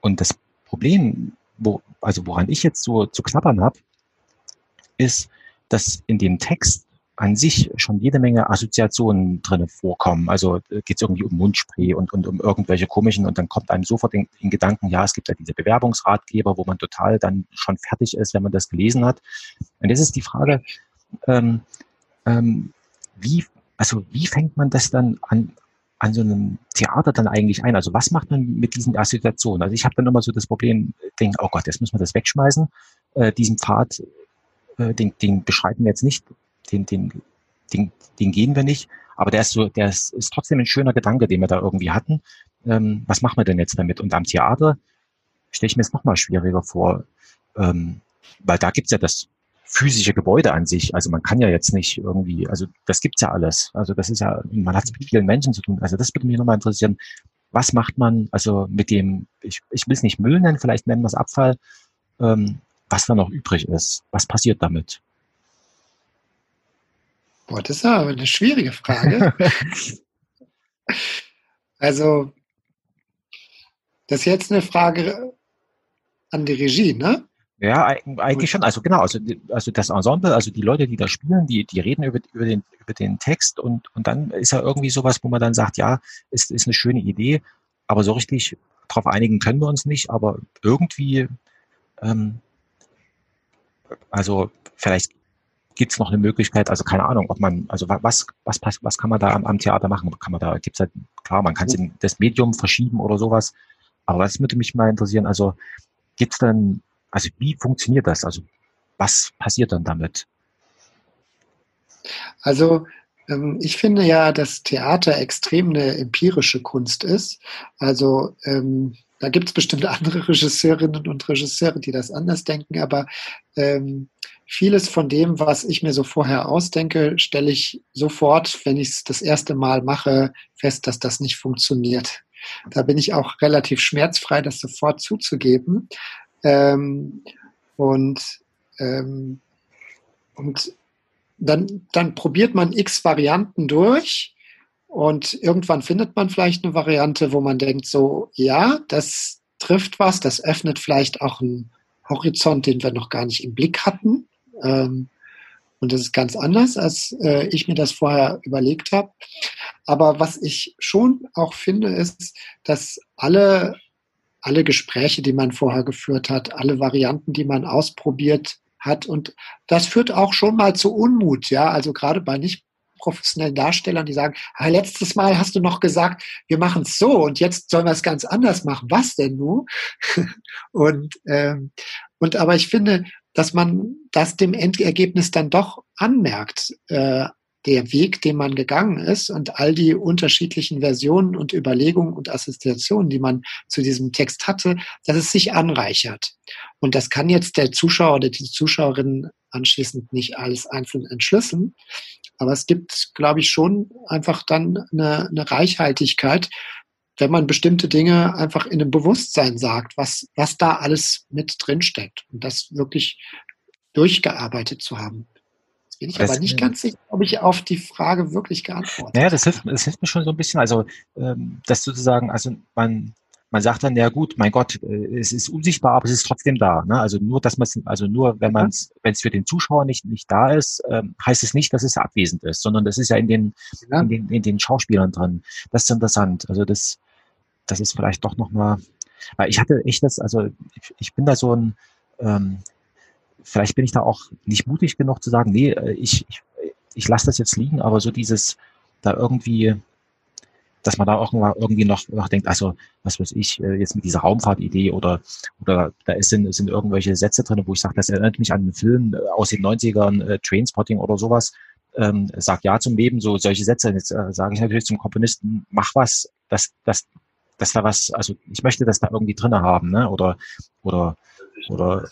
Und das Problem, wo, also woran ich jetzt so zu knabbern habe, ist, dass in dem Text an sich schon jede Menge Assoziationen drinne vorkommen. Also äh, geht es irgendwie um Mundspray und, und um irgendwelche komischen und dann kommt einem sofort in, in Gedanken, ja, es gibt ja diese Bewerbungsratgeber, wo man total dann schon fertig ist, wenn man das gelesen hat. Und das ist die Frage, ähm, ähm, wie, also wie fängt man das dann an, an so einem Theater dann eigentlich ein? Also was macht man mit diesen Assoziationen? Also ich habe dann immer so das Problem, denke, oh Gott, jetzt müssen wir das wegschmeißen, äh, diesen Pfad äh, den, den beschreiten wir jetzt nicht, den, den, den, den gehen wir nicht, aber der ist so, der ist, ist trotzdem ein schöner Gedanke, den wir da irgendwie hatten. Ähm, was machen wir denn jetzt damit? Und am Theater stelle ich mir es nochmal schwieriger vor, ähm, weil da gibt's ja das physische Gebäude an sich. Also man kann ja jetzt nicht irgendwie, also das gibt's ja alles. Also das ist ja, man hat es mit vielen Menschen zu tun. Also das würde mich nochmal interessieren. Was macht man also mit dem, ich, ich will es nicht Müll nennen, vielleicht nennen wir es Abfall, ähm, was da noch übrig ist. Was passiert damit? Boah, das ist aber eine schwierige Frage. (laughs) also, das ist jetzt eine Frage an die Regie, ne? Ja, eigentlich schon. Also genau, also, also das Ensemble, also die Leute, die da spielen, die, die reden über, über, den, über den Text und, und dann ist ja irgendwie sowas, wo man dann sagt, ja, ist, ist eine schöne Idee, aber so richtig darauf einigen können wir uns nicht, aber irgendwie ähm, also vielleicht gibt es noch eine Möglichkeit, also keine Ahnung, ob man, also was, was, was kann man da am, am Theater machen? Kann man da, gibt's halt, klar, man kann es in das Medium verschieben oder sowas, aber das würde mich mal interessieren, also gibt's dann, also wie funktioniert das? Also was passiert dann damit? Also ähm, ich finde ja, dass Theater extrem eine empirische Kunst ist. Also ähm, da gibt es bestimmt (laughs) andere Regisseurinnen und Regisseure, die das anders denken, aber ähm, vieles von dem, was ich mir so vorher ausdenke, stelle ich sofort, wenn ich es das erste Mal mache, fest, dass das nicht funktioniert. Da bin ich auch relativ schmerzfrei, das sofort zuzugeben. Ähm, und, ähm, und dann, dann probiert man x Varianten durch und irgendwann findet man vielleicht eine Variante, wo man denkt, so, ja, das trifft was, das öffnet vielleicht auch einen Horizont, den wir noch gar nicht im Blick hatten. Ähm, und das ist ganz anders, als äh, ich mir das vorher überlegt habe. Aber was ich schon auch finde, ist, dass alle, alle Gespräche, die man vorher geführt hat, alle Varianten, die man ausprobiert hat, und das führt auch schon mal zu Unmut, ja. Also gerade bei nicht professionellen Darstellern, die sagen, ah, letztes Mal hast du noch gesagt, wir machen es so und jetzt sollen wir es ganz anders machen. Was denn nun? (laughs) und, ähm, und aber ich finde, dass man das dem Endergebnis dann doch anmerkt. Äh, der Weg, den man gegangen ist und all die unterschiedlichen Versionen und Überlegungen und Assoziationen, die man zu diesem Text hatte, dass es sich anreichert. Und das kann jetzt der Zuschauer oder die Zuschauerin anschließend nicht alles einzeln entschlüsseln. Aber es gibt, glaube ich, schon einfach dann eine, eine Reichhaltigkeit, wenn man bestimmte Dinge einfach in einem Bewusstsein sagt, was, was da alles mit drin steckt und das wirklich durchgearbeitet zu haben. Jetzt bin ich das aber nicht ganz sicher, ob ich auf die Frage wirklich geantwortet habe. Naja, das hilft, das hilft mir schon so ein bisschen. Also, ähm, dass sozusagen, also man, man sagt dann, ja gut, mein Gott, äh, es ist unsichtbar, aber es ist trotzdem da. Ne? Also nur, dass man also nur, wenn man es, wenn es für den Zuschauer nicht, nicht da ist, ähm, heißt es nicht, dass es abwesend ist, sondern das ist ja in den, ja. in den, in den Schauspielern drin. Das ist interessant. Also das, das ist vielleicht doch nochmal, weil ich hatte echt das, also ich, ich bin da so ein, ähm, vielleicht bin ich da auch nicht mutig genug zu sagen, nee, äh, ich, ich, ich lasse das jetzt liegen, aber so dieses da irgendwie, dass man da auch irgendwie noch, noch denkt, also was weiß ich, äh, jetzt mit dieser Raumfahrtidee oder oder da ist, sind, sind irgendwelche Sätze drin, wo ich sage, das erinnert mich an einen Film äh, aus den 90ern, äh, Trainspotting oder sowas, ähm, sag ja zum Leben, so solche Sätze. Jetzt äh, sage ich natürlich zum Komponisten, mach was, dass, dass, dass da was, also ich möchte das da irgendwie drinne haben, ne? Oder oder oder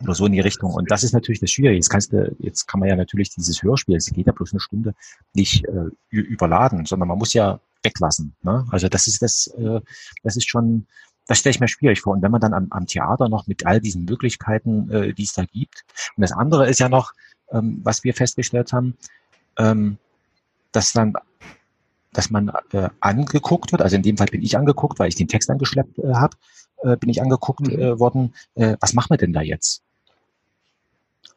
oder so in die Richtung. Und das ist natürlich das Schwierige. Jetzt kannst du, jetzt kann man ja natürlich dieses Hörspiel, es geht ja bloß eine Stunde, nicht äh, überladen, sondern man muss ja weglassen. Ne? Also das ist das, äh, das ist schon, das stelle ich mir schwierig vor. Und wenn man dann am, am Theater noch mit all diesen Möglichkeiten, äh, die es da gibt, und das andere ist ja noch, ähm, was wir festgestellt haben, ähm, dass dann dass man äh, angeguckt wird, also in dem Fall bin ich angeguckt, weil ich den Text angeschleppt äh, habe, äh, bin ich angeguckt mhm. äh, worden, äh, was machen wir denn da jetzt?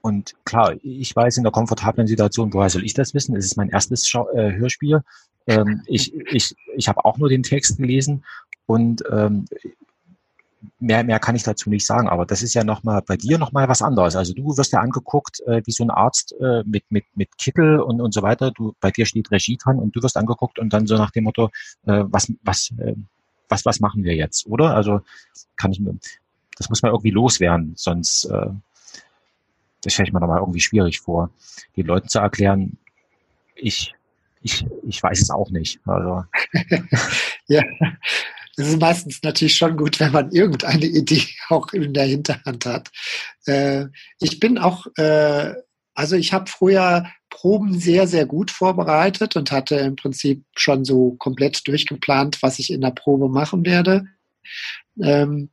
Und klar, ich weiß in der komfortablen Situation, woher soll ich das wissen? Es ist mein erstes Schau äh, Hörspiel. Ähm, ich ich, ich habe auch nur den Text gelesen und ähm, mehr, mehr kann ich dazu nicht sagen. Aber das ist ja nochmal bei dir nochmal was anderes. Also du wirst ja angeguckt äh, wie so ein Arzt äh, mit, mit, mit Kittel und, und so weiter. Du, bei dir steht Regie dran und du wirst angeguckt und dann so nach dem Motto, äh, was, was, äh, was, was machen wir jetzt, oder? Also kann ich mir, das muss man irgendwie loswerden, sonst äh, das stelle ich mir nochmal irgendwie schwierig vor, den Leuten zu erklären, ich, ich, ich weiß es auch nicht. Also. (laughs) ja, es ist meistens natürlich schon gut, wenn man irgendeine Idee auch in der Hinterhand hat. Äh, ich bin auch, äh, also ich habe früher Proben sehr, sehr gut vorbereitet und hatte im Prinzip schon so komplett durchgeplant, was ich in der Probe machen werde. Ähm,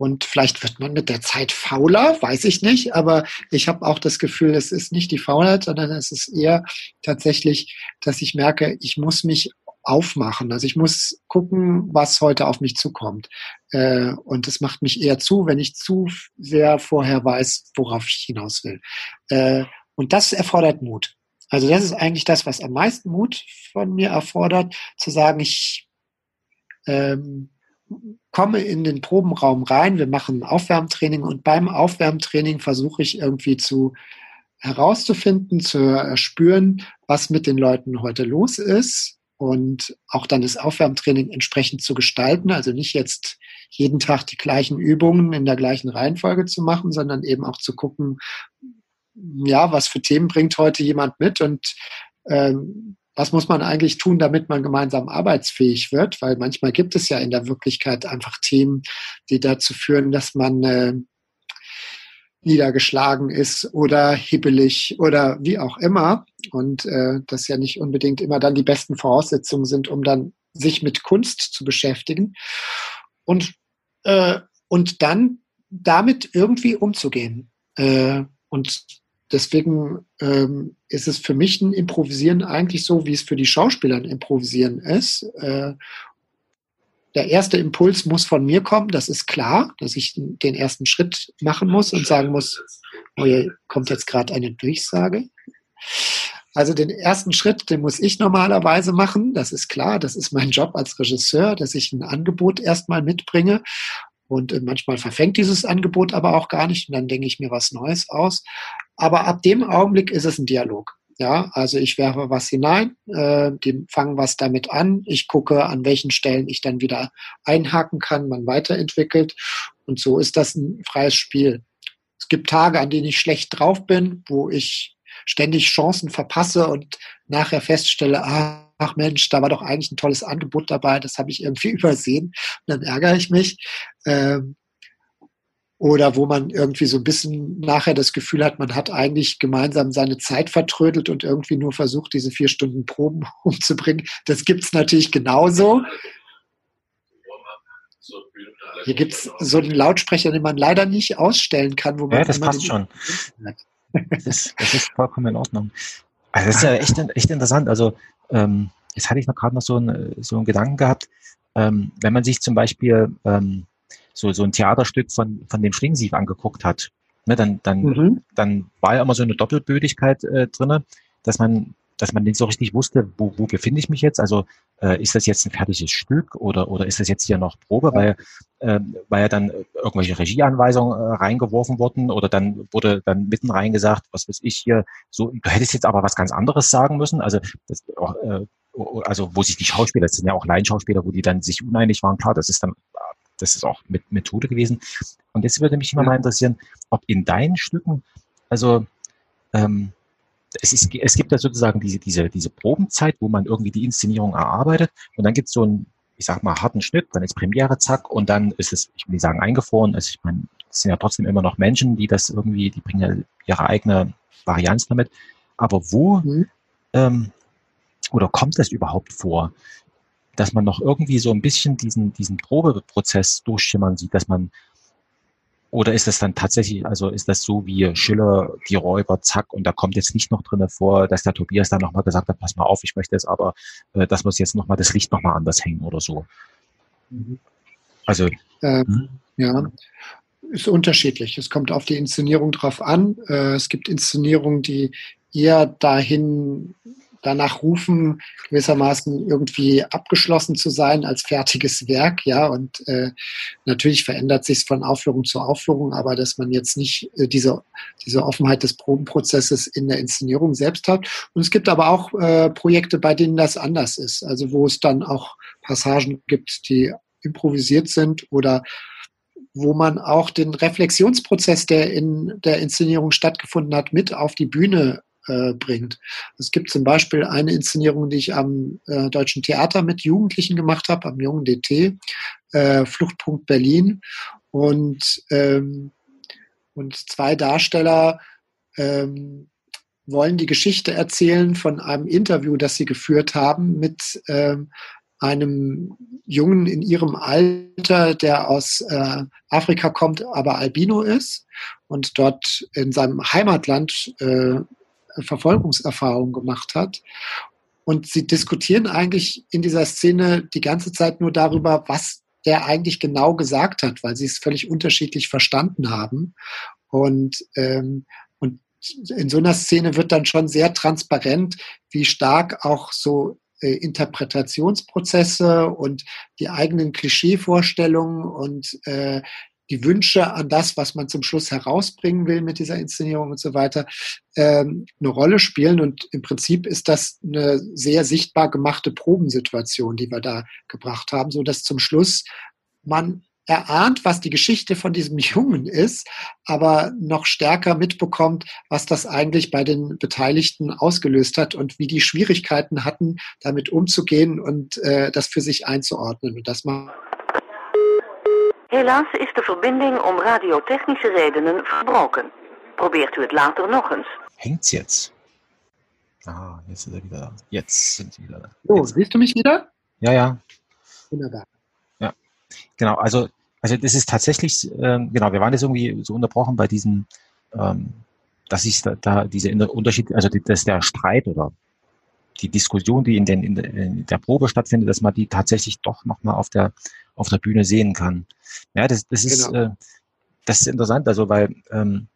und vielleicht wird man mit der Zeit fauler, weiß ich nicht, aber ich habe auch das Gefühl, es ist nicht die Faulheit, sondern es ist eher tatsächlich, dass ich merke, ich muss mich aufmachen. Also ich muss gucken, was heute auf mich zukommt. Äh, und es macht mich eher zu, wenn ich zu sehr vorher weiß, worauf ich hinaus will. Äh, und das erfordert Mut. Also das ist eigentlich das, was am meisten Mut von mir erfordert, zu sagen, ich ähm, komme in den Probenraum rein, wir machen Aufwärmtraining und beim Aufwärmtraining versuche ich irgendwie zu herauszufinden, zu spüren, was mit den Leuten heute los ist und auch dann das Aufwärmtraining entsprechend zu gestalten. Also nicht jetzt jeden Tag die gleichen Übungen in der gleichen Reihenfolge zu machen, sondern eben auch zu gucken, ja, was für Themen bringt heute jemand mit und ähm, was muss man eigentlich tun, damit man gemeinsam arbeitsfähig wird? Weil manchmal gibt es ja in der Wirklichkeit einfach Themen, die dazu führen, dass man äh, niedergeschlagen ist oder hibbelig oder wie auch immer. Und äh, das ja nicht unbedingt immer dann die besten Voraussetzungen sind, um dann sich mit Kunst zu beschäftigen. Und, äh, und dann damit irgendwie umzugehen. Äh, und deswegen ähm, ist es für mich ein Improvisieren eigentlich so, wie es für die Schauspieler ein Improvisieren ist. Äh, der erste Impuls muss von mir kommen, das ist klar, dass ich den ersten Schritt machen muss und sagen muss, oh, hier kommt jetzt gerade eine Durchsage. Also den ersten Schritt, den muss ich normalerweise machen, das ist klar, das ist mein Job als Regisseur, dass ich ein Angebot erstmal mitbringe und äh, manchmal verfängt dieses Angebot aber auch gar nicht und dann denke ich mir was Neues aus. Aber ab dem Augenblick ist es ein Dialog. Ja, also ich werfe was hinein, äh, die fangen was damit an. Ich gucke, an welchen Stellen ich dann wieder einhaken kann, man weiterentwickelt. Und so ist das ein freies Spiel. Es gibt Tage, an denen ich schlecht drauf bin, wo ich ständig Chancen verpasse und nachher feststelle, ach Mensch, da war doch eigentlich ein tolles Angebot dabei, das habe ich irgendwie (laughs) übersehen. Und dann ärgere ich mich. Ähm, oder wo man irgendwie so ein bisschen nachher das Gefühl hat, man hat eigentlich gemeinsam seine Zeit vertrödelt und irgendwie nur versucht, diese vier Stunden Proben (laughs) umzubringen. Das gibt's natürlich genauso. Hier gibt's so einen Lautsprecher, den man leider nicht ausstellen kann. Wo man ja, das passt schon. Das das ist vollkommen in Ordnung. Also das ist ja echt, echt interessant. Also ähm, jetzt hatte ich noch gerade noch so, ein, so einen Gedanken gehabt. Ähm, wenn man sich zum Beispiel ähm, so, so ein Theaterstück von, von dem Schlingensief angeguckt hat, ne, dann, dann, mhm. dann war ja immer so eine Doppelbödigkeit äh, drinne, dass man, dass man nicht so richtig wusste, wo, wo befinde ich mich jetzt? Also äh, ist das jetzt ein fertiges Stück oder, oder ist das jetzt hier noch Probe? Weil, äh, weil ja dann irgendwelche Regieanweisungen äh, reingeworfen wurden oder dann wurde dann mitten reingesagt, was weiß ich hier, so, du hättest jetzt aber was ganz anderes sagen müssen. Also das, äh, also wo sich die Schauspieler, das sind ja auch Laienschauspieler, wo die dann sich uneinig waren, klar, das ist dann das ist auch mit Methode gewesen. Und jetzt würde mich immer mal interessieren, ob in deinen Stücken, also ähm, es, ist, es gibt ja sozusagen diese, diese, diese Probenzeit, wo man irgendwie die Inszenierung erarbeitet und dann gibt es so einen, ich sag mal, harten Schnitt, dann ist Premiere, zack, und dann ist es, ich will nicht sagen eingefroren, also ich meine, es sind ja trotzdem immer noch Menschen, die das irgendwie, die bringen ja ihre eigene Varianz damit. Aber wo mhm. ähm, oder kommt das überhaupt vor, dass man noch irgendwie so ein bisschen diesen, diesen Probeprozess durchschimmern sieht, dass man, oder ist das dann tatsächlich, also ist das so wie Schiller, die Räuber, zack, und da kommt jetzt nicht noch drinne vor, dass der Tobias dann nochmal gesagt hat, pass mal auf, ich möchte es aber, äh, dass wir jetzt nochmal das Licht nochmal anders hängen oder so. Mhm. Also. Ähm, hm? ja, ist unterschiedlich. Es kommt auf die Inszenierung drauf an. Äh, es gibt Inszenierungen, die eher dahin danach rufen, gewissermaßen irgendwie abgeschlossen zu sein als fertiges Werk, ja. Und äh, natürlich verändert sich von Aufführung zu Aufführung, aber dass man jetzt nicht äh, diese, diese Offenheit des Probenprozesses in der Inszenierung selbst hat. Und es gibt aber auch äh, Projekte, bei denen das anders ist, also wo es dann auch Passagen gibt, die improvisiert sind oder wo man auch den Reflexionsprozess, der in der Inszenierung stattgefunden hat, mit auf die Bühne äh, bringt. Es gibt zum Beispiel eine Inszenierung, die ich am äh, Deutschen Theater mit Jugendlichen gemacht habe, am Jungen DT, äh, Fluchtpunkt Berlin. Und, ähm, und zwei Darsteller ähm, wollen die Geschichte erzählen von einem Interview, das sie geführt haben mit ähm, einem Jungen in ihrem Alter, der aus äh, Afrika kommt, aber Albino ist und dort in seinem Heimatland äh, Verfolgungserfahrung gemacht hat. Und sie diskutieren eigentlich in dieser Szene die ganze Zeit nur darüber, was er eigentlich genau gesagt hat, weil sie es völlig unterschiedlich verstanden haben. Und, ähm, und in so einer Szene wird dann schon sehr transparent, wie stark auch so äh, Interpretationsprozesse und die eigenen Klischeevorstellungen und äh, die Wünsche an das, was man zum Schluss herausbringen will mit dieser Inszenierung und so weiter, ähm, eine Rolle spielen. Und im Prinzip ist das eine sehr sichtbar gemachte Probensituation, die wir da gebracht haben, so dass zum Schluss man erahnt, was die Geschichte von diesem (laughs) Jungen ist, aber noch stärker mitbekommt, was das eigentlich bei den Beteiligten ausgelöst hat und wie die Schwierigkeiten hatten, damit umzugehen und äh, das für sich einzuordnen. Und das macht Helaas is de verbinding om radiotechnische redenen verbroken. Probeert u het later nog eens. Hängt's jetzt? Ah, jetzt ist er wieder da. Jetzt sind sie wieder da. So, jetzt. siehst du mich wieder? Ja, ja. Wunderbar. Ja, genau. Also, also das ist tatsächlich, ähm, genau, wir waren jetzt irgendwie so unterbrochen bei diesem, ähm, dass sich da, da diese Unterschied, also dass der Streit oder die Diskussion, die in, den, in, der, in der Probe stattfindet, dass man die tatsächlich doch nochmal auf der, auf der Bühne sehen kann. Ja, das, das ist, genau. äh, das ist interessant, also weil, ähm,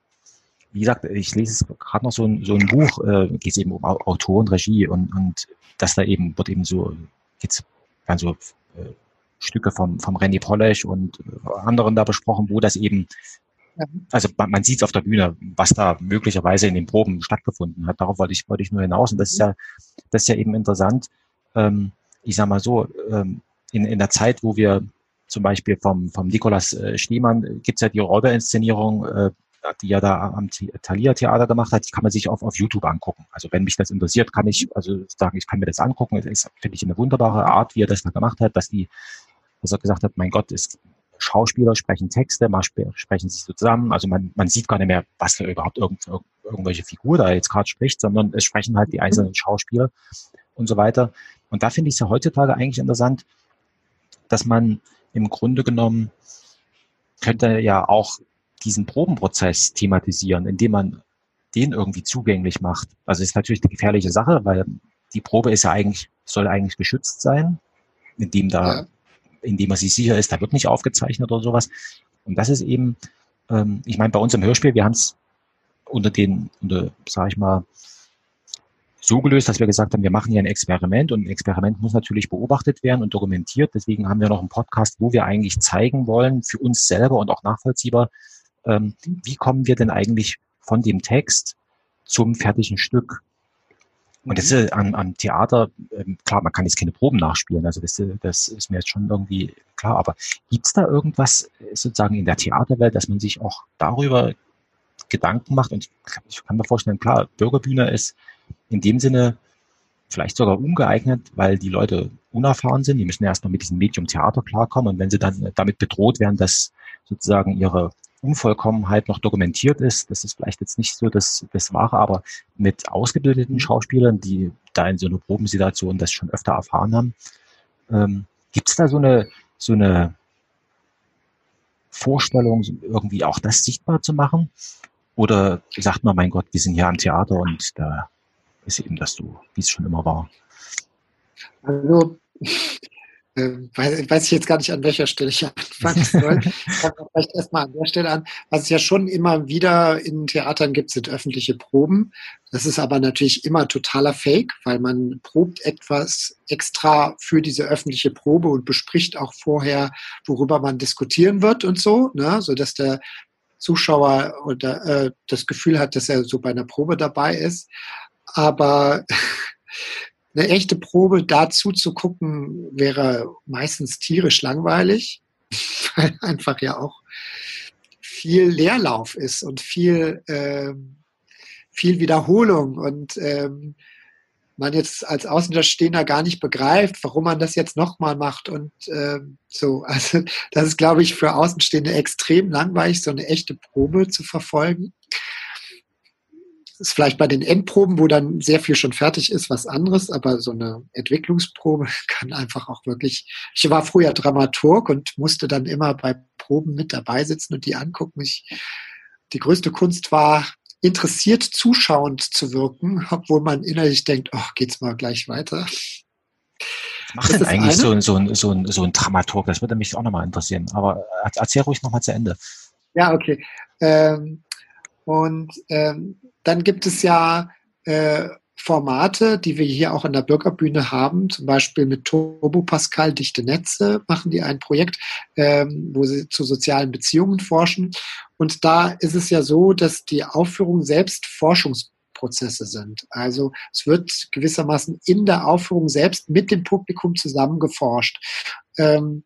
wie gesagt, ich lese gerade noch so ein, so ein Buch, äh, geht es eben um Autor und Regie und, und dass da eben, wird eben so, geht's dann so äh, Stücke vom, vom Randy Pollasch und äh, anderen da besprochen, wo das eben also man, man sieht es auf der Bühne, was da möglicherweise in den Proben stattgefunden hat. Darauf wollte ich, wollte ich nur hinaus. Und das ist ja, das ist ja eben interessant. Ähm, ich sag mal so, ähm, in, in der Zeit, wo wir zum Beispiel vom, vom Nikolaus äh, äh, gibt's ja die Räuberinszenierung, äh, die ja da am Thalia Theater gemacht hat, die kann man sich auf, auf YouTube angucken. Also wenn mich das interessiert, kann ich also sagen, ich kann mir das angucken. Das ist, finde ich, eine wunderbare Art, wie er das da gemacht hat, dass die, dass er gesagt hat, mein Gott, ist Schauspieler sprechen Texte, mal sprechen sich zusammen. Also man, man sieht gar nicht mehr, was da überhaupt irgend, irgendwelche Figur da jetzt gerade spricht, sondern es sprechen halt die einzelnen Schauspieler und so weiter. Und da finde ich es ja heutzutage eigentlich interessant, dass man im Grunde genommen könnte ja auch diesen Probenprozess thematisieren, indem man den irgendwie zugänglich macht. Also ist natürlich eine gefährliche Sache, weil die Probe ist ja eigentlich, soll eigentlich geschützt sein, indem da, ja. Indem man sich sicher ist, da wird nicht aufgezeichnet oder sowas. Und das ist eben, ähm, ich meine, bei uns im Hörspiel, wir haben es unter den, unter, sag ich mal, so gelöst, dass wir gesagt haben, wir machen hier ein Experiment und ein Experiment muss natürlich beobachtet werden und dokumentiert. Deswegen haben wir noch einen Podcast, wo wir eigentlich zeigen wollen, für uns selber und auch nachvollziehbar, ähm, wie kommen wir denn eigentlich von dem Text zum fertigen Stück? Und das ist am, am Theater, ähm, klar, man kann jetzt keine Proben nachspielen, also das, das ist mir jetzt schon irgendwie klar, aber gibt's da irgendwas sozusagen in der Theaterwelt, dass man sich auch darüber Gedanken macht? Und ich kann mir vorstellen, klar, Bürgerbühne ist in dem Sinne vielleicht sogar ungeeignet, weil die Leute unerfahren sind. Die müssen erstmal mit diesem Medium Theater klarkommen. Und wenn sie dann damit bedroht werden, dass sozusagen ihre Unvollkommenheit noch dokumentiert ist, das ist vielleicht jetzt nicht so das, das Wahre, aber mit ausgebildeten Schauspielern, die da in so einer Probensituation das schon öfter erfahren haben, ähm, gibt es da so eine, so eine Vorstellung, irgendwie auch das sichtbar zu machen? Oder sagt man, mein Gott, wir sind hier am Theater und da ist eben das so, wie es schon immer war. Also, äh, weiß, weiß ich jetzt gar nicht, an welcher Stelle ich (laughs) anfangen soll. (laughs) Ich fange vielleicht erstmal an der Stelle an. Was es ja schon immer wieder in Theatern gibt, sind öffentliche Proben. Das ist aber natürlich immer totaler Fake, weil man probt etwas extra für diese öffentliche Probe und bespricht auch vorher, worüber man diskutieren wird und so, ne? sodass der Zuschauer oder, äh, das Gefühl hat, dass er so bei einer Probe dabei ist. Aber (laughs) eine echte Probe dazu zu gucken, wäre meistens tierisch langweilig, (laughs) weil einfach ja auch viel Leerlauf ist und viel, ähm, viel Wiederholung und ähm, man jetzt als Außenstehender gar nicht begreift, warum man das jetzt nochmal macht und ähm, so. (laughs) Also das ist, glaube ich, für Außenstehende extrem langweilig, so eine echte Probe zu verfolgen ist vielleicht bei den Endproben, wo dann sehr viel schon fertig ist, was anderes, aber so eine Entwicklungsprobe (laughs) kann einfach auch wirklich. Ich war früher Dramaturg und musste dann immer bei Proben mit dabei sitzen und die angucken. Ich, die größte Kunst war, interessiert zuschauend zu wirken, obwohl man innerlich denkt, ach, oh, geht's mal gleich weiter. Was macht denn eigentlich so ein, so, ein, so, ein, so ein Dramaturg? Das würde mich auch nochmal interessieren. Aber erzähl ruhig nochmal zu Ende. Ja, okay. Ähm, und ähm, dann gibt es ja äh, Formate, die wir hier auch in der Bürgerbühne haben, zum Beispiel mit Turbo Pascal Dichte Netze machen die ein Projekt, ähm, wo sie zu sozialen Beziehungen forschen. Und da ist es ja so, dass die Aufführungen selbst Forschungsprozesse sind. Also es wird gewissermaßen in der Aufführung selbst mit dem Publikum zusammen geforscht. Ähm,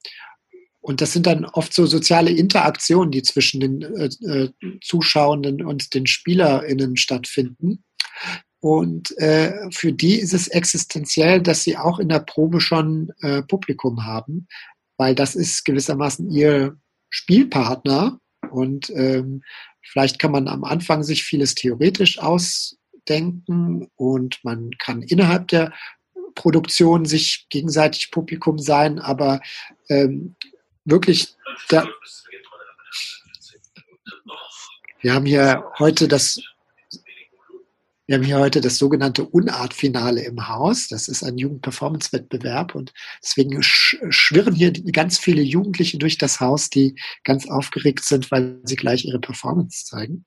und das sind dann oft so soziale Interaktionen, die zwischen den äh, äh, Zuschauenden und den SpielerInnen stattfinden. Und äh, für die ist es existenziell, dass sie auch in der Probe schon äh, Publikum haben, weil das ist gewissermaßen ihr Spielpartner. Und ähm, vielleicht kann man am Anfang sich vieles theoretisch ausdenken und man kann innerhalb der Produktion sich gegenseitig Publikum sein, aber ähm, wirklich, da, wir haben hier heute das, wir haben hier heute das sogenannte Unart-Finale im Haus. Das ist ein Jugendperformance-Wettbewerb und deswegen schwirren hier ganz viele Jugendliche durch das Haus, die ganz aufgeregt sind, weil sie gleich ihre Performance zeigen.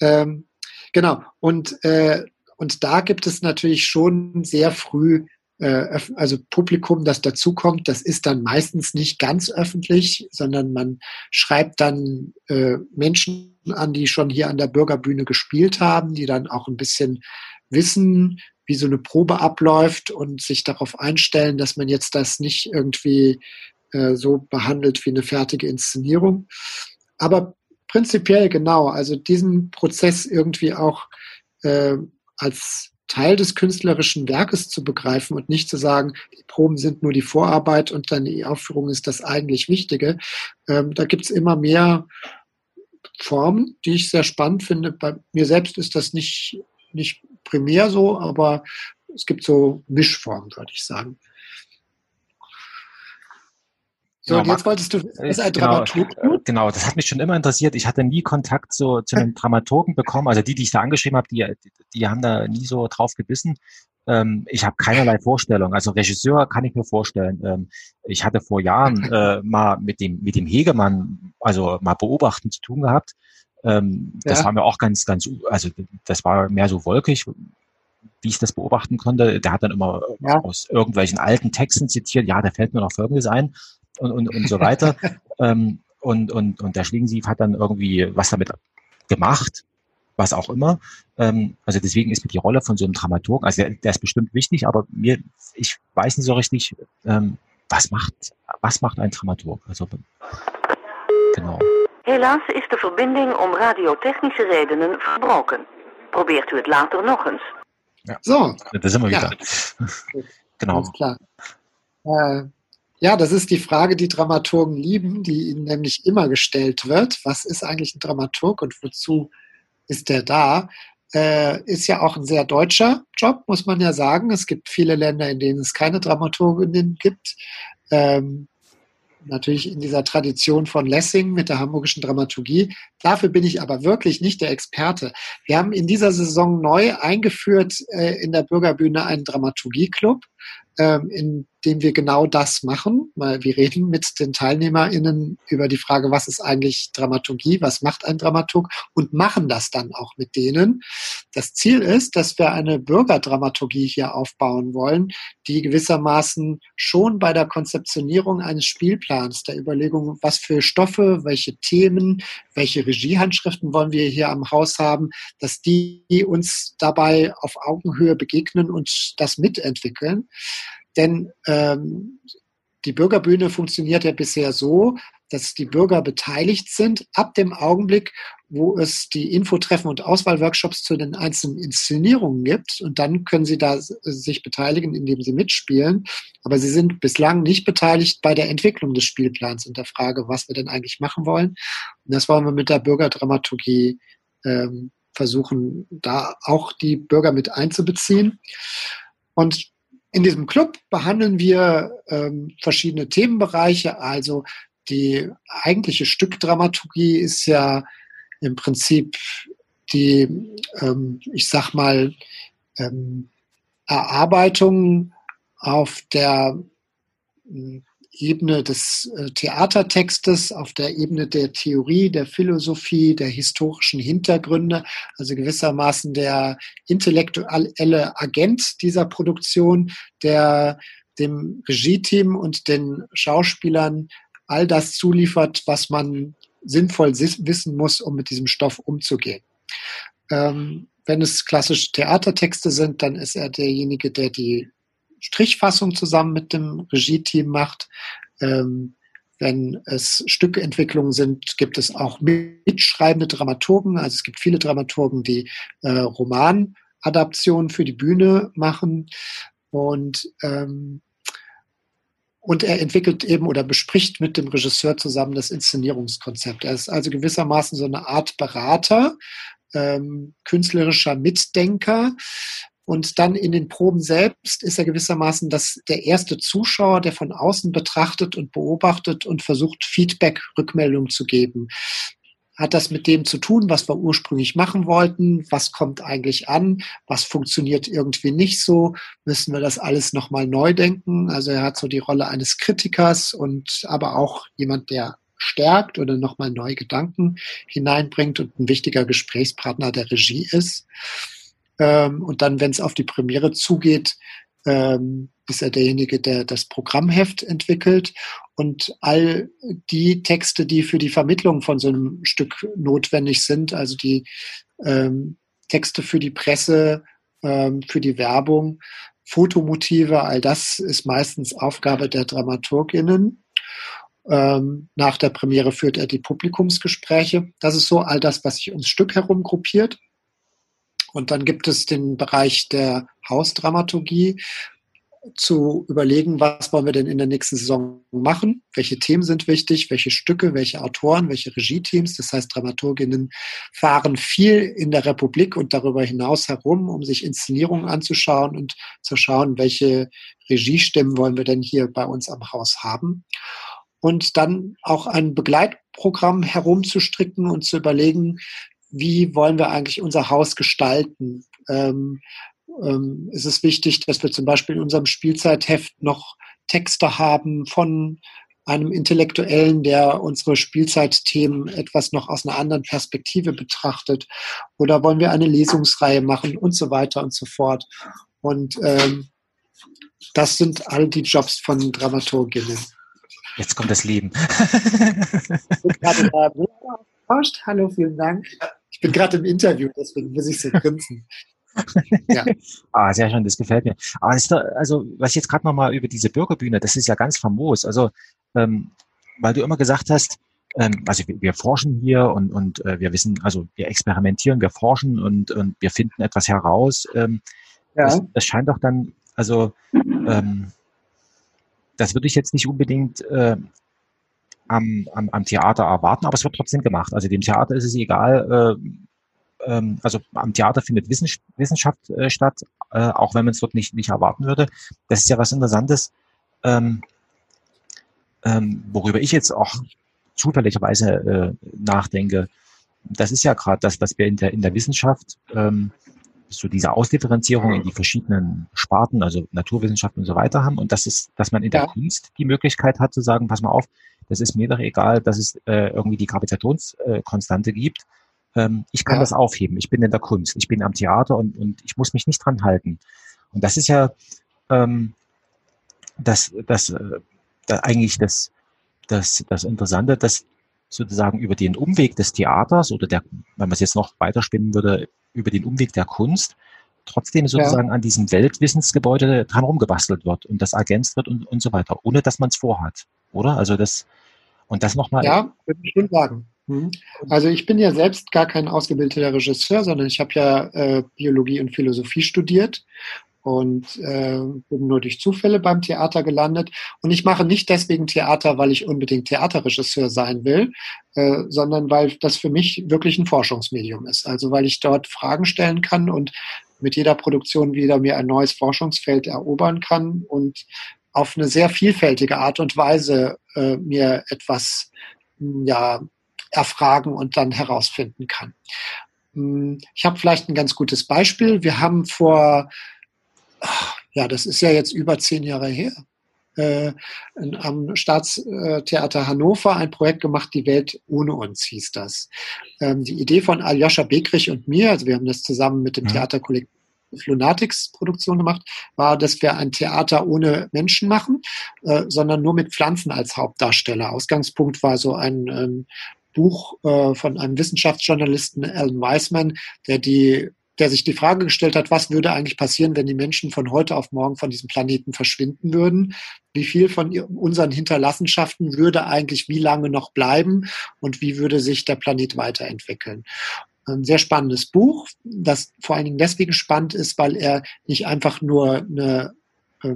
Ähm, genau. Und, äh, und da gibt es natürlich schon sehr früh äh, also Publikum, das dazukommt, das ist dann meistens nicht ganz öffentlich, sondern man schreibt dann äh, Menschen an, die schon hier an der Bürgerbühne gespielt haben, die dann auch ein bisschen wissen, wie so eine Probe abläuft und sich darauf einstellen, dass man jetzt das nicht irgendwie äh, so behandelt wie eine fertige Inszenierung. Aber prinzipiell genau. Also diesen Prozess irgendwie auch äh, als Teil des künstlerischen Werkes zu begreifen und nicht zu sagen, die Proben sind nur die Vorarbeit und dann die Aufführung ist das eigentlich Wichtige. Ähm, da gibt's immer mehr Formen, die ich sehr spannend finde. Bei mir selbst ist das nicht, nicht primär so, aber es gibt so Mischformen, würde ich sagen. So, genau, und jetzt wolltest du als ein genau, Dramaturg. Genau, das hat mich schon immer interessiert. Ich hatte nie Kontakt zu, zu einem Dramaturgen bekommen. Also die, die ich da angeschrieben habe, die, die haben da nie so drauf gebissen. Ähm, ich habe keinerlei Vorstellung. Also Regisseur kann ich mir vorstellen. Ähm, ich hatte vor Jahren äh, mal mit dem, mit dem Hegemann, also mal beobachten zu tun gehabt. Ähm, das ja. war mir auch ganz, ganz, also das war mehr so wolkig, wie ich das beobachten konnte. Der hat dann immer ja. aus irgendwelchen alten Texten zitiert, ja, da fällt mir noch Folgendes ein und, und, und so weiter. (laughs) ähm, und, und, und der Schlingensief hat dann irgendwie was damit gemacht, was auch immer. Ähm, also deswegen ist mir die Rolle von so einem Dramaturg, also der, der ist bestimmt wichtig, aber mir, ich weiß nicht so richtig, ähm, was macht, was macht ein Dramaturg? Also genau. Helaas ist de verbinding om radiotechnische redenen verbroken. Probeert u het later nog eens. Ja. So. Da sind wir wieder. genau. Alles klar. Äh, ja, das ist die Frage, die Dramaturgen lieben, die ihnen nämlich immer gestellt wird. Was ist eigentlich ein Dramaturg und wozu ist der da? Äh, ist ja auch ein sehr deutscher Job, muss man ja sagen. Es gibt viele Länder, in denen es keine Dramaturginnen gibt. Ähm, natürlich in dieser Tradition von Lessing mit der hamburgischen Dramaturgie. Dafür bin ich aber wirklich nicht der Experte. Wir haben in dieser Saison neu eingeführt äh, in der Bürgerbühne einen Dramaturgieclub ähm, in dem wir genau das machen, weil wir reden mit den TeilnehmerInnen über die Frage, was ist eigentlich Dramaturgie, was macht ein Dramaturg und machen das dann auch mit denen. Das Ziel ist, dass wir eine Bürgerdramaturgie hier aufbauen wollen, die gewissermaßen schon bei der Konzeptionierung eines Spielplans, der Überlegung, was für Stoffe, welche Themen, welche Regiehandschriften wollen wir hier am Haus haben, dass die uns dabei auf Augenhöhe begegnen und das mitentwickeln. Denn ähm, die Bürgerbühne funktioniert ja bisher so, dass die Bürger beteiligt sind ab dem Augenblick, wo es die Infotreffen und Auswahlworkshops zu den einzelnen Inszenierungen gibt. Und dann können sie da sich beteiligen, indem sie mitspielen. Aber sie sind bislang nicht beteiligt bei der Entwicklung des Spielplans und der Frage, was wir denn eigentlich machen wollen. Und das wollen wir mit der Bürgerdramaturgie ähm, versuchen, da auch die Bürger mit einzubeziehen. Und in diesem Club behandeln wir ähm, verschiedene Themenbereiche. Also die eigentliche Stückdramaturgie ist ja im Prinzip die, ähm, ich sag mal, ähm, Erarbeitung auf der Ebene des äh, Theatertextes, auf der Ebene der Theorie, der Philosophie, der historischen Hintergründe, also gewissermaßen der intellektuelle Agent dieser Produktion, der dem Regie-Team und den Schauspielern all das zuliefert, was man sinnvoll wissen muss, um mit diesem Stoff umzugehen. Ähm, wenn es klassische Theatertexte sind, dann ist er derjenige, der die Strichfassung zusammen mit dem Regie-Team macht. Ähm, wenn es Stückentwicklungen sind, gibt es auch mitschreibende Dramaturgen. Also es gibt viele Dramaturgen, die äh, Romanadaptionen für die Bühne machen. Und, ähm, und er entwickelt eben oder bespricht mit dem Regisseur zusammen das Inszenierungskonzept. Er ist also gewissermaßen so eine Art Berater, ähm, künstlerischer Mitdenker, und dann in den Proben selbst ist er gewissermaßen das, der erste Zuschauer, der von außen betrachtet und beobachtet und versucht, Feedback, Rückmeldung zu geben. Hat das mit dem zu tun, was wir ursprünglich machen wollten? Was kommt eigentlich an? Was funktioniert irgendwie nicht so? Müssen wir das alles nochmal neu denken? Also er hat so die Rolle eines Kritikers und aber auch jemand, der stärkt oder nochmal neue Gedanken hineinbringt und ein wichtiger Gesprächspartner der Regie ist. Ähm, und dann, wenn es auf die Premiere zugeht, ähm, ist er derjenige, der das Programmheft entwickelt und all die Texte, die für die Vermittlung von so einem Stück notwendig sind, also die ähm, Texte für die Presse, ähm, für die Werbung, Fotomotive, all das ist meistens Aufgabe der DramaturgInnen. Ähm, nach der Premiere führt er die Publikumsgespräche. Das ist so all das, was sich ums Stück herum gruppiert. Und dann gibt es den Bereich der Hausdramaturgie, zu überlegen, was wollen wir denn in der nächsten Saison machen, welche Themen sind wichtig, welche Stücke, welche Autoren, welche Regieteams. Das heißt, Dramaturginnen fahren viel in der Republik und darüber hinaus herum, um sich Inszenierungen anzuschauen und zu schauen, welche Regiestimmen wollen wir denn hier bei uns am Haus haben. Und dann auch ein Begleitprogramm herumzustricken und zu überlegen, wie wollen wir eigentlich unser Haus gestalten? Ähm, ähm, ist es wichtig, dass wir zum Beispiel in unserem Spielzeitheft noch Texte haben von einem Intellektuellen, der unsere Spielzeitthemen etwas noch aus einer anderen Perspektive betrachtet? Oder wollen wir eine Lesungsreihe machen und so weiter und so fort? Und ähm, das sind all die Jobs von Dramaturginnen. Jetzt kommt das Leben. (laughs) Hallo, vielen Dank. Ich bin gerade im Interview, deswegen muss ich so grinsen ja. (laughs) ah, sehr schön, das gefällt mir. Ah, ist da, also, was ich jetzt gerade nochmal über diese Bürgerbühne, das ist ja ganz famos. Also, ähm, weil du immer gesagt hast, ähm, also wir, wir, forschen hier und, und äh, wir wissen, also wir experimentieren, wir forschen und, und wir finden etwas heraus. Ähm, ja. das, das scheint doch dann, also ähm, das würde ich jetzt nicht unbedingt äh, am, am, am Theater erwarten, aber es wird trotzdem gemacht. Also dem Theater ist es egal, äh, ähm, also am Theater findet Wissenschaft äh, statt, äh, auch wenn man es dort nicht, nicht erwarten würde. Das ist ja was Interessantes, ähm, ähm, worüber ich jetzt auch zufälligerweise äh, nachdenke. Das ist ja gerade das, was wir in der, in der Wissenschaft, ähm, so diese Ausdifferenzierung in die verschiedenen Sparten, also Naturwissenschaften und so weiter haben. Und das ist, dass man in der ja. Kunst die Möglichkeit hat zu sagen, pass mal auf, das ist mir doch egal, dass es äh, irgendwie die Gravitationskonstante gibt ähm, ich kann ja. das aufheben. Ich bin in der Kunst, ich bin am Theater und, und ich muss mich nicht dran halten. Und das ist ja ähm, das, das, äh, das eigentlich das, das, das Interessante, dass sozusagen über den Umweg des Theaters oder der, wenn man es jetzt noch weiterspinnen würde, über den Umweg der Kunst, trotzdem sozusagen ja. an diesem Weltwissensgebäude dran rumgebastelt wird und das ergänzt wird und, und so weiter, ohne dass man es vorhat, oder? Also das, und das nochmal. Ja, würde ich schon sagen. Mhm. Also ich bin ja selbst gar kein ausgebildeter Regisseur, sondern ich habe ja äh, Biologie und Philosophie studiert und äh, bin nur durch Zufälle beim Theater gelandet. Und ich mache nicht deswegen Theater, weil ich unbedingt Theaterregisseur sein will, äh, sondern weil das für mich wirklich ein Forschungsmedium ist. Also weil ich dort Fragen stellen kann und mit jeder Produktion wieder mir ein neues Forschungsfeld erobern kann und auf eine sehr vielfältige Art und Weise äh, mir etwas ja erfragen und dann herausfinden kann. Hm, ich habe vielleicht ein ganz gutes Beispiel. Wir haben vor, ja, das ist ja jetzt über zehn Jahre her, äh, am Staatstheater Hannover ein Projekt gemacht, Die Welt ohne uns hieß das. Ähm, die Idee von Aljoscha Bekrich und mir, also wir haben das zusammen mit dem mhm. Theaterkollektiv Lunatics Produktion gemacht, war, dass wir ein Theater ohne Menschen machen, äh, sondern nur mit Pflanzen als Hauptdarsteller. Ausgangspunkt war so ein ähm, Buch äh, von einem Wissenschaftsjournalisten, Alan Weisman, der die der sich die Frage gestellt hat, was würde eigentlich passieren, wenn die Menschen von heute auf morgen von diesem Planeten verschwinden würden? Wie viel von unseren Hinterlassenschaften würde eigentlich wie lange noch bleiben und wie würde sich der Planet weiterentwickeln? Ein sehr spannendes Buch, das vor allen Dingen deswegen spannend ist, weil er nicht einfach nur eine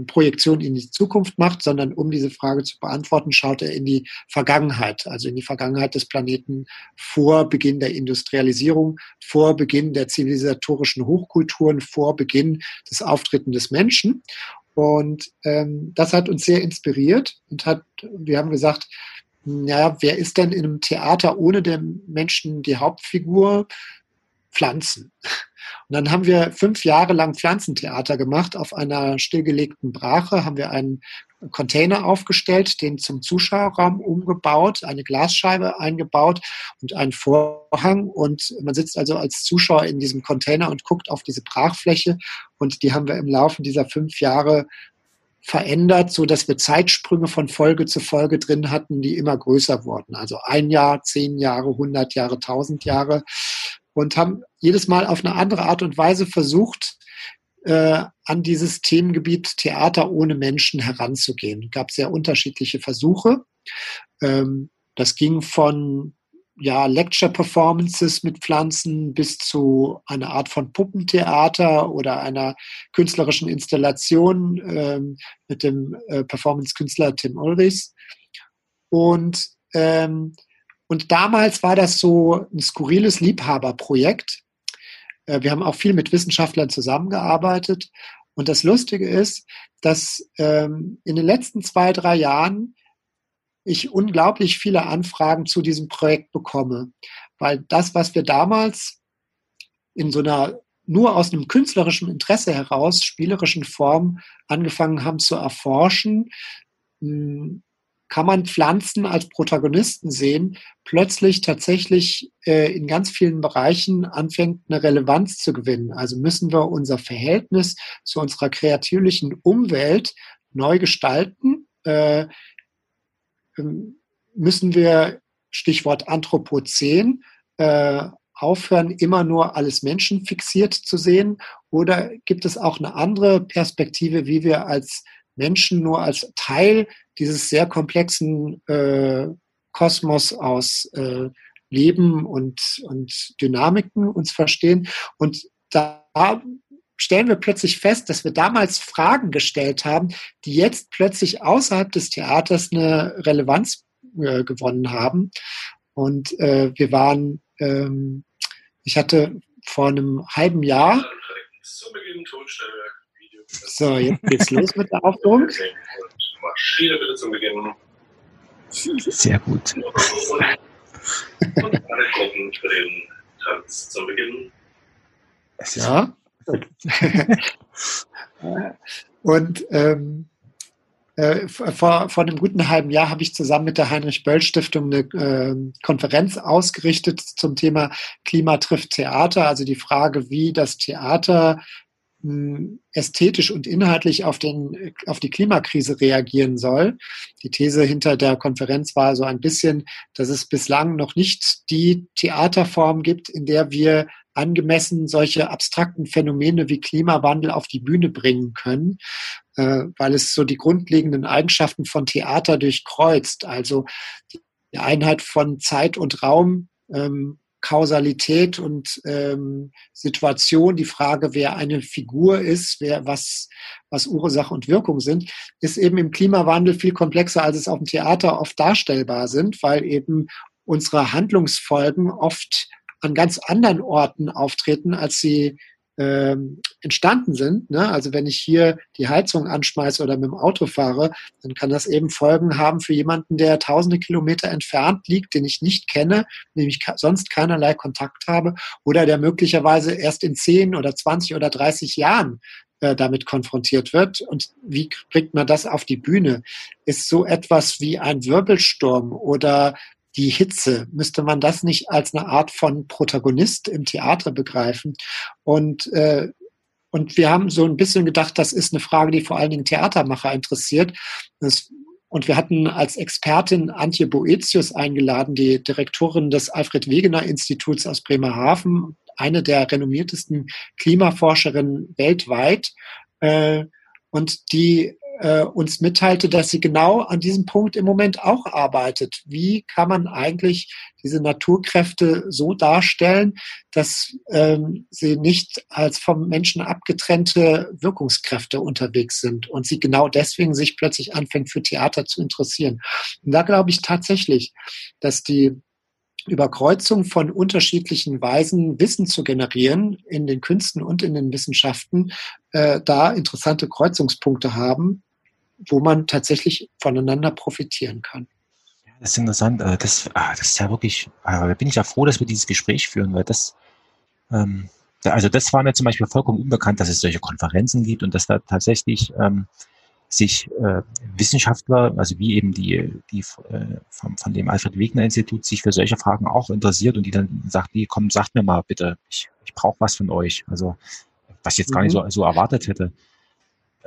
Projektion in die Zukunft macht, sondern um diese Frage zu beantworten, schaut er in die Vergangenheit, also in die Vergangenheit des Planeten vor Beginn der Industrialisierung, vor Beginn der zivilisatorischen Hochkulturen, vor Beginn des Auftritten des Menschen. Und ähm, das hat uns sehr inspiriert und hat, wir haben gesagt, naja, wer ist denn in einem Theater ohne den Menschen die Hauptfigur? Pflanzen. Und dann haben wir fünf Jahre lang Pflanzentheater gemacht. Auf einer stillgelegten Brache haben wir einen Container aufgestellt, den zum Zuschauerraum umgebaut, eine Glasscheibe eingebaut und einen Vorhang. Und man sitzt also als Zuschauer in diesem Container und guckt auf diese Brachfläche. Und die haben wir im Laufe dieser fünf Jahre verändert, so dass wir Zeitsprünge von Folge zu Folge drin hatten, die immer größer wurden. Also ein Jahr, zehn Jahre, hundert Jahre, tausend Jahre und haben jedes Mal auf eine andere Art und Weise versucht, äh, an dieses Themengebiet Theater ohne Menschen heranzugehen. Es gab sehr unterschiedliche Versuche. Ähm, das ging von ja, Lecture-Performances mit Pflanzen bis zu einer Art von Puppentheater oder einer künstlerischen Installation ähm, mit dem äh, Performance-Künstler Tim Ulrichs. Und, ähm, und damals war das so ein skurriles Liebhaberprojekt. Äh, wir haben auch viel mit Wissenschaftlern zusammengearbeitet. Und das Lustige ist, dass ähm, in den letzten zwei, drei Jahren ich unglaublich viele Anfragen zu diesem Projekt bekomme. Weil das, was wir damals in so einer nur aus einem künstlerischen Interesse heraus, spielerischen Form angefangen haben zu erforschen, hm, kann man Pflanzen als Protagonisten sehen, plötzlich tatsächlich äh, in ganz vielen Bereichen anfängt, eine Relevanz zu gewinnen. Also müssen wir unser Verhältnis zu unserer kreativen Umwelt neu gestalten. Äh, ähm, müssen wir, Stichwort Anthropozän, äh, aufhören, immer nur alles Menschen fixiert zu sehen? Oder gibt es auch eine andere Perspektive, wie wir als Menschen nur als Teil dieses sehr komplexen äh, Kosmos aus äh, Leben und, und Dynamiken uns verstehen? Und da stellen wir plötzlich fest, dass wir damals Fragen gestellt haben, die jetzt plötzlich außerhalb des Theaters eine Relevanz äh, gewonnen haben. Und äh, wir waren, ähm, ich hatte vor einem halben Jahr. So, jetzt geht's los mit der Aufführung. Marschiere bitte zum Beginn. Sehr gut. Und alle Gruppen für den Tanz zum Beginn. Ja. Und ähm, äh, vor, vor einem guten halben Jahr habe ich zusammen mit der Heinrich-Böll-Stiftung eine äh, Konferenz ausgerichtet zum Thema Klima trifft Theater, also die Frage, wie das Theater ästhetisch und inhaltlich auf, den, auf die Klimakrise reagieren soll. Die These hinter der Konferenz war so ein bisschen, dass es bislang noch nicht die Theaterform gibt, in der wir angemessen solche abstrakten Phänomene wie Klimawandel auf die Bühne bringen können, äh, weil es so die grundlegenden Eigenschaften von Theater durchkreuzt. Also die Einheit von Zeit und Raum, ähm, Kausalität und ähm, Situation, die Frage, wer eine Figur ist, wer was, was Ursache und Wirkung sind, ist eben im Klimawandel viel komplexer, als es auf dem Theater oft darstellbar sind, weil eben unsere Handlungsfolgen oft an ganz anderen Orten auftreten, als sie ähm, entstanden sind. Ne? Also wenn ich hier die Heizung anschmeiße oder mit dem Auto fahre, dann kann das eben Folgen haben für jemanden, der tausende Kilometer entfernt liegt, den ich nicht kenne, mit dem ich sonst keinerlei Kontakt habe oder der möglicherweise erst in 10 oder 20 oder 30 Jahren äh, damit konfrontiert wird. Und wie bringt man das auf die Bühne? Ist so etwas wie ein Wirbelsturm oder die Hitze, müsste man das nicht als eine Art von Protagonist im Theater begreifen? Und, äh, und wir haben so ein bisschen gedacht, das ist eine Frage, die vor allen Dingen Theatermacher interessiert. Das, und wir hatten als Expertin Antje Boetius eingeladen, die Direktorin des Alfred Wegener Instituts aus Bremerhaven, eine der renommiertesten Klimaforscherinnen weltweit. Äh, und die äh, uns mitteilte, dass sie genau an diesem Punkt im Moment auch arbeitet. Wie kann man eigentlich diese Naturkräfte so darstellen, dass ähm, sie nicht als vom Menschen abgetrennte Wirkungskräfte unterwegs sind und sie genau deswegen sich plötzlich anfängt für Theater zu interessieren. Und da glaube ich tatsächlich, dass die Überkreuzung von unterschiedlichen Weisen, Wissen zu generieren in den Künsten und in den Wissenschaften, äh, da interessante Kreuzungspunkte haben, wo man tatsächlich voneinander profitieren kann. Das ist interessant. Äh, das, ah, das ist ja wirklich, ah, da bin ich ja froh, dass wir dieses Gespräch führen, weil das, ähm, also das war mir zum Beispiel vollkommen unbekannt, dass es solche Konferenzen gibt und dass da tatsächlich ähm, sich äh, Wissenschaftler, also wie eben die, die äh, von, von dem Alfred Wegener Institut, sich für solche Fragen auch interessiert und die dann sagt, die komm, sagt mir mal bitte, ich, ich brauche was von euch. Also was ich jetzt gar nicht so, mhm. so erwartet hätte.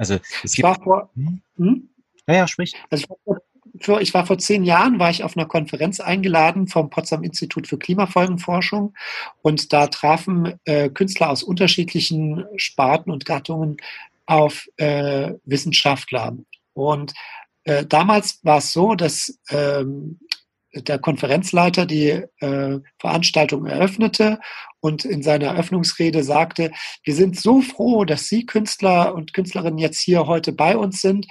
Also es gibt. War vor, hm? Hm? Ja, sprich. Also ich war, vor, ich war vor zehn Jahren, war ich auf einer Konferenz eingeladen vom Potsdam Institut für Klimafolgenforschung und da trafen äh, Künstler aus unterschiedlichen Sparten und Gattungen auf äh, Wissenschaftler. Und äh, damals war es so, dass ähm, der Konferenzleiter die äh, Veranstaltung eröffnete und in seiner Eröffnungsrede sagte, wir sind so froh, dass Sie Künstler und Künstlerinnen jetzt hier heute bei uns sind,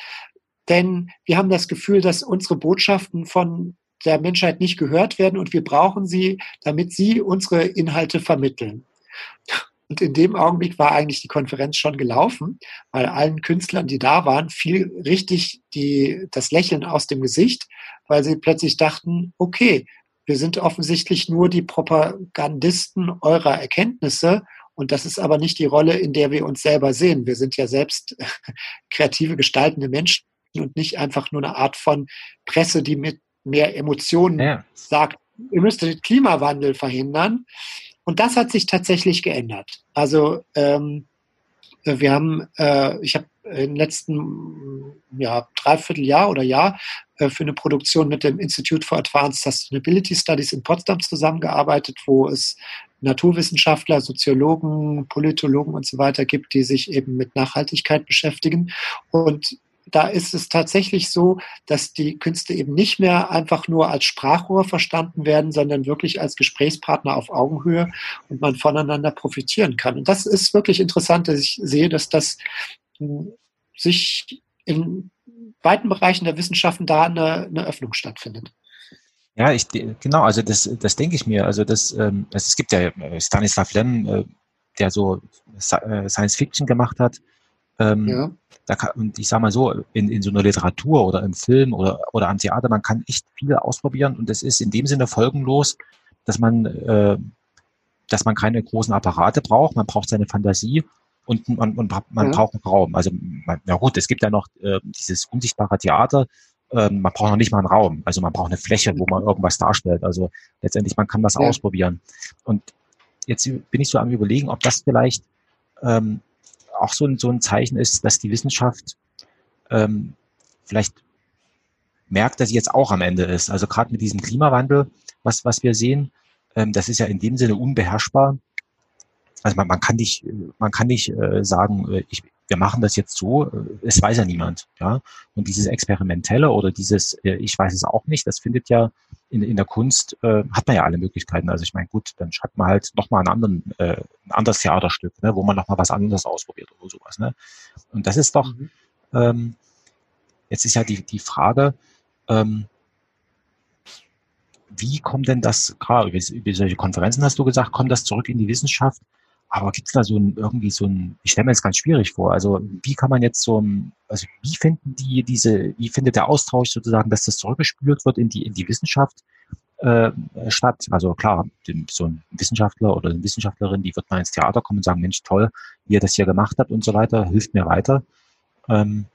denn wir haben das Gefühl, dass unsere Botschaften von der Menschheit nicht gehört werden und wir brauchen sie, damit sie unsere Inhalte vermitteln. Und in dem Augenblick war eigentlich die Konferenz schon gelaufen, weil allen Künstlern, die da waren, fiel richtig die, das Lächeln aus dem Gesicht, weil sie plötzlich dachten, okay, wir sind offensichtlich nur die Propagandisten eurer Erkenntnisse und das ist aber nicht die Rolle, in der wir uns selber sehen. Wir sind ja selbst (laughs) kreative, gestaltende Menschen und nicht einfach nur eine Art von Presse, die mit mehr Emotionen ja. sagt, ihr müsst den Klimawandel verhindern. Und das hat sich tatsächlich geändert. Also ähm, wir haben, äh, ich habe im letzten ja, Dreivierteljahr oder Jahr äh, für eine Produktion mit dem Institute for Advanced Sustainability Studies in Potsdam zusammengearbeitet, wo es Naturwissenschaftler, Soziologen, Politologen und so weiter gibt, die sich eben mit Nachhaltigkeit beschäftigen. Und da ist es tatsächlich so, dass die Künste eben nicht mehr einfach nur als Sprachrohr verstanden werden, sondern wirklich als Gesprächspartner auf Augenhöhe und man voneinander profitieren kann. Und das ist wirklich interessant, dass ich sehe, dass das hm, sich in weiten Bereichen der Wissenschaften da eine, eine Öffnung stattfindet. Ja, ich genau, also das, das denke ich mir. Also das, ähm, es gibt ja äh, Stanislav Lem, äh, der so äh, Science Fiction gemacht hat. Ähm, ja da kann, und ich sage mal so, in, in so einer Literatur oder im Film oder, oder am Theater, man kann echt viel ausprobieren und es ist in dem Sinne folgenlos, dass man, äh, dass man keine großen Apparate braucht, man braucht seine Fantasie und man, man, man ja. braucht einen Raum. Also, man, na gut, es gibt ja noch äh, dieses unsichtbare Theater, ähm, man braucht noch nicht mal einen Raum. Also man braucht eine Fläche, wo man irgendwas darstellt. Also letztendlich, man kann was ja. ausprobieren. Und jetzt bin ich so am überlegen, ob das vielleicht ähm, auch so ein, so ein Zeichen ist, dass die Wissenschaft ähm, vielleicht merkt, dass sie jetzt auch am Ende ist. Also gerade mit diesem Klimawandel, was, was wir sehen, ähm, das ist ja in dem Sinne unbeherrschbar. Also man, man kann nicht, man kann nicht äh, sagen, äh, ich, wir machen das jetzt so, äh, es weiß ja niemand. Ja? Und dieses Experimentelle oder dieses, äh, ich weiß es auch nicht, das findet ja in, in der Kunst, äh, hat man ja alle Möglichkeiten. Also ich meine, gut, dann schreibt man halt nochmal einen anderen, äh, ein anderes Theaterstück, ne, wo man nochmal was anderes ausprobiert oder sowas. Ne? Und das ist doch, mhm. ähm, jetzt ist ja die, die Frage, ähm, wie kommt denn das, klar, über, über solche Konferenzen hast du gesagt, kommt das zurück in die Wissenschaft? Aber gibt es da so ein, irgendwie so ein, ich stelle mir das ganz schwierig vor. Also wie kann man jetzt so, also wie finden die diese, wie findet der Austausch sozusagen, dass das zurückgespült wird in die, in die Wissenschaft äh, statt? Also klar, so ein Wissenschaftler oder eine Wissenschaftlerin, die wird mal ins Theater kommen und sagen, Mensch, toll, wie ihr das hier gemacht habt und so weiter, hilft mir weiter. Ähm,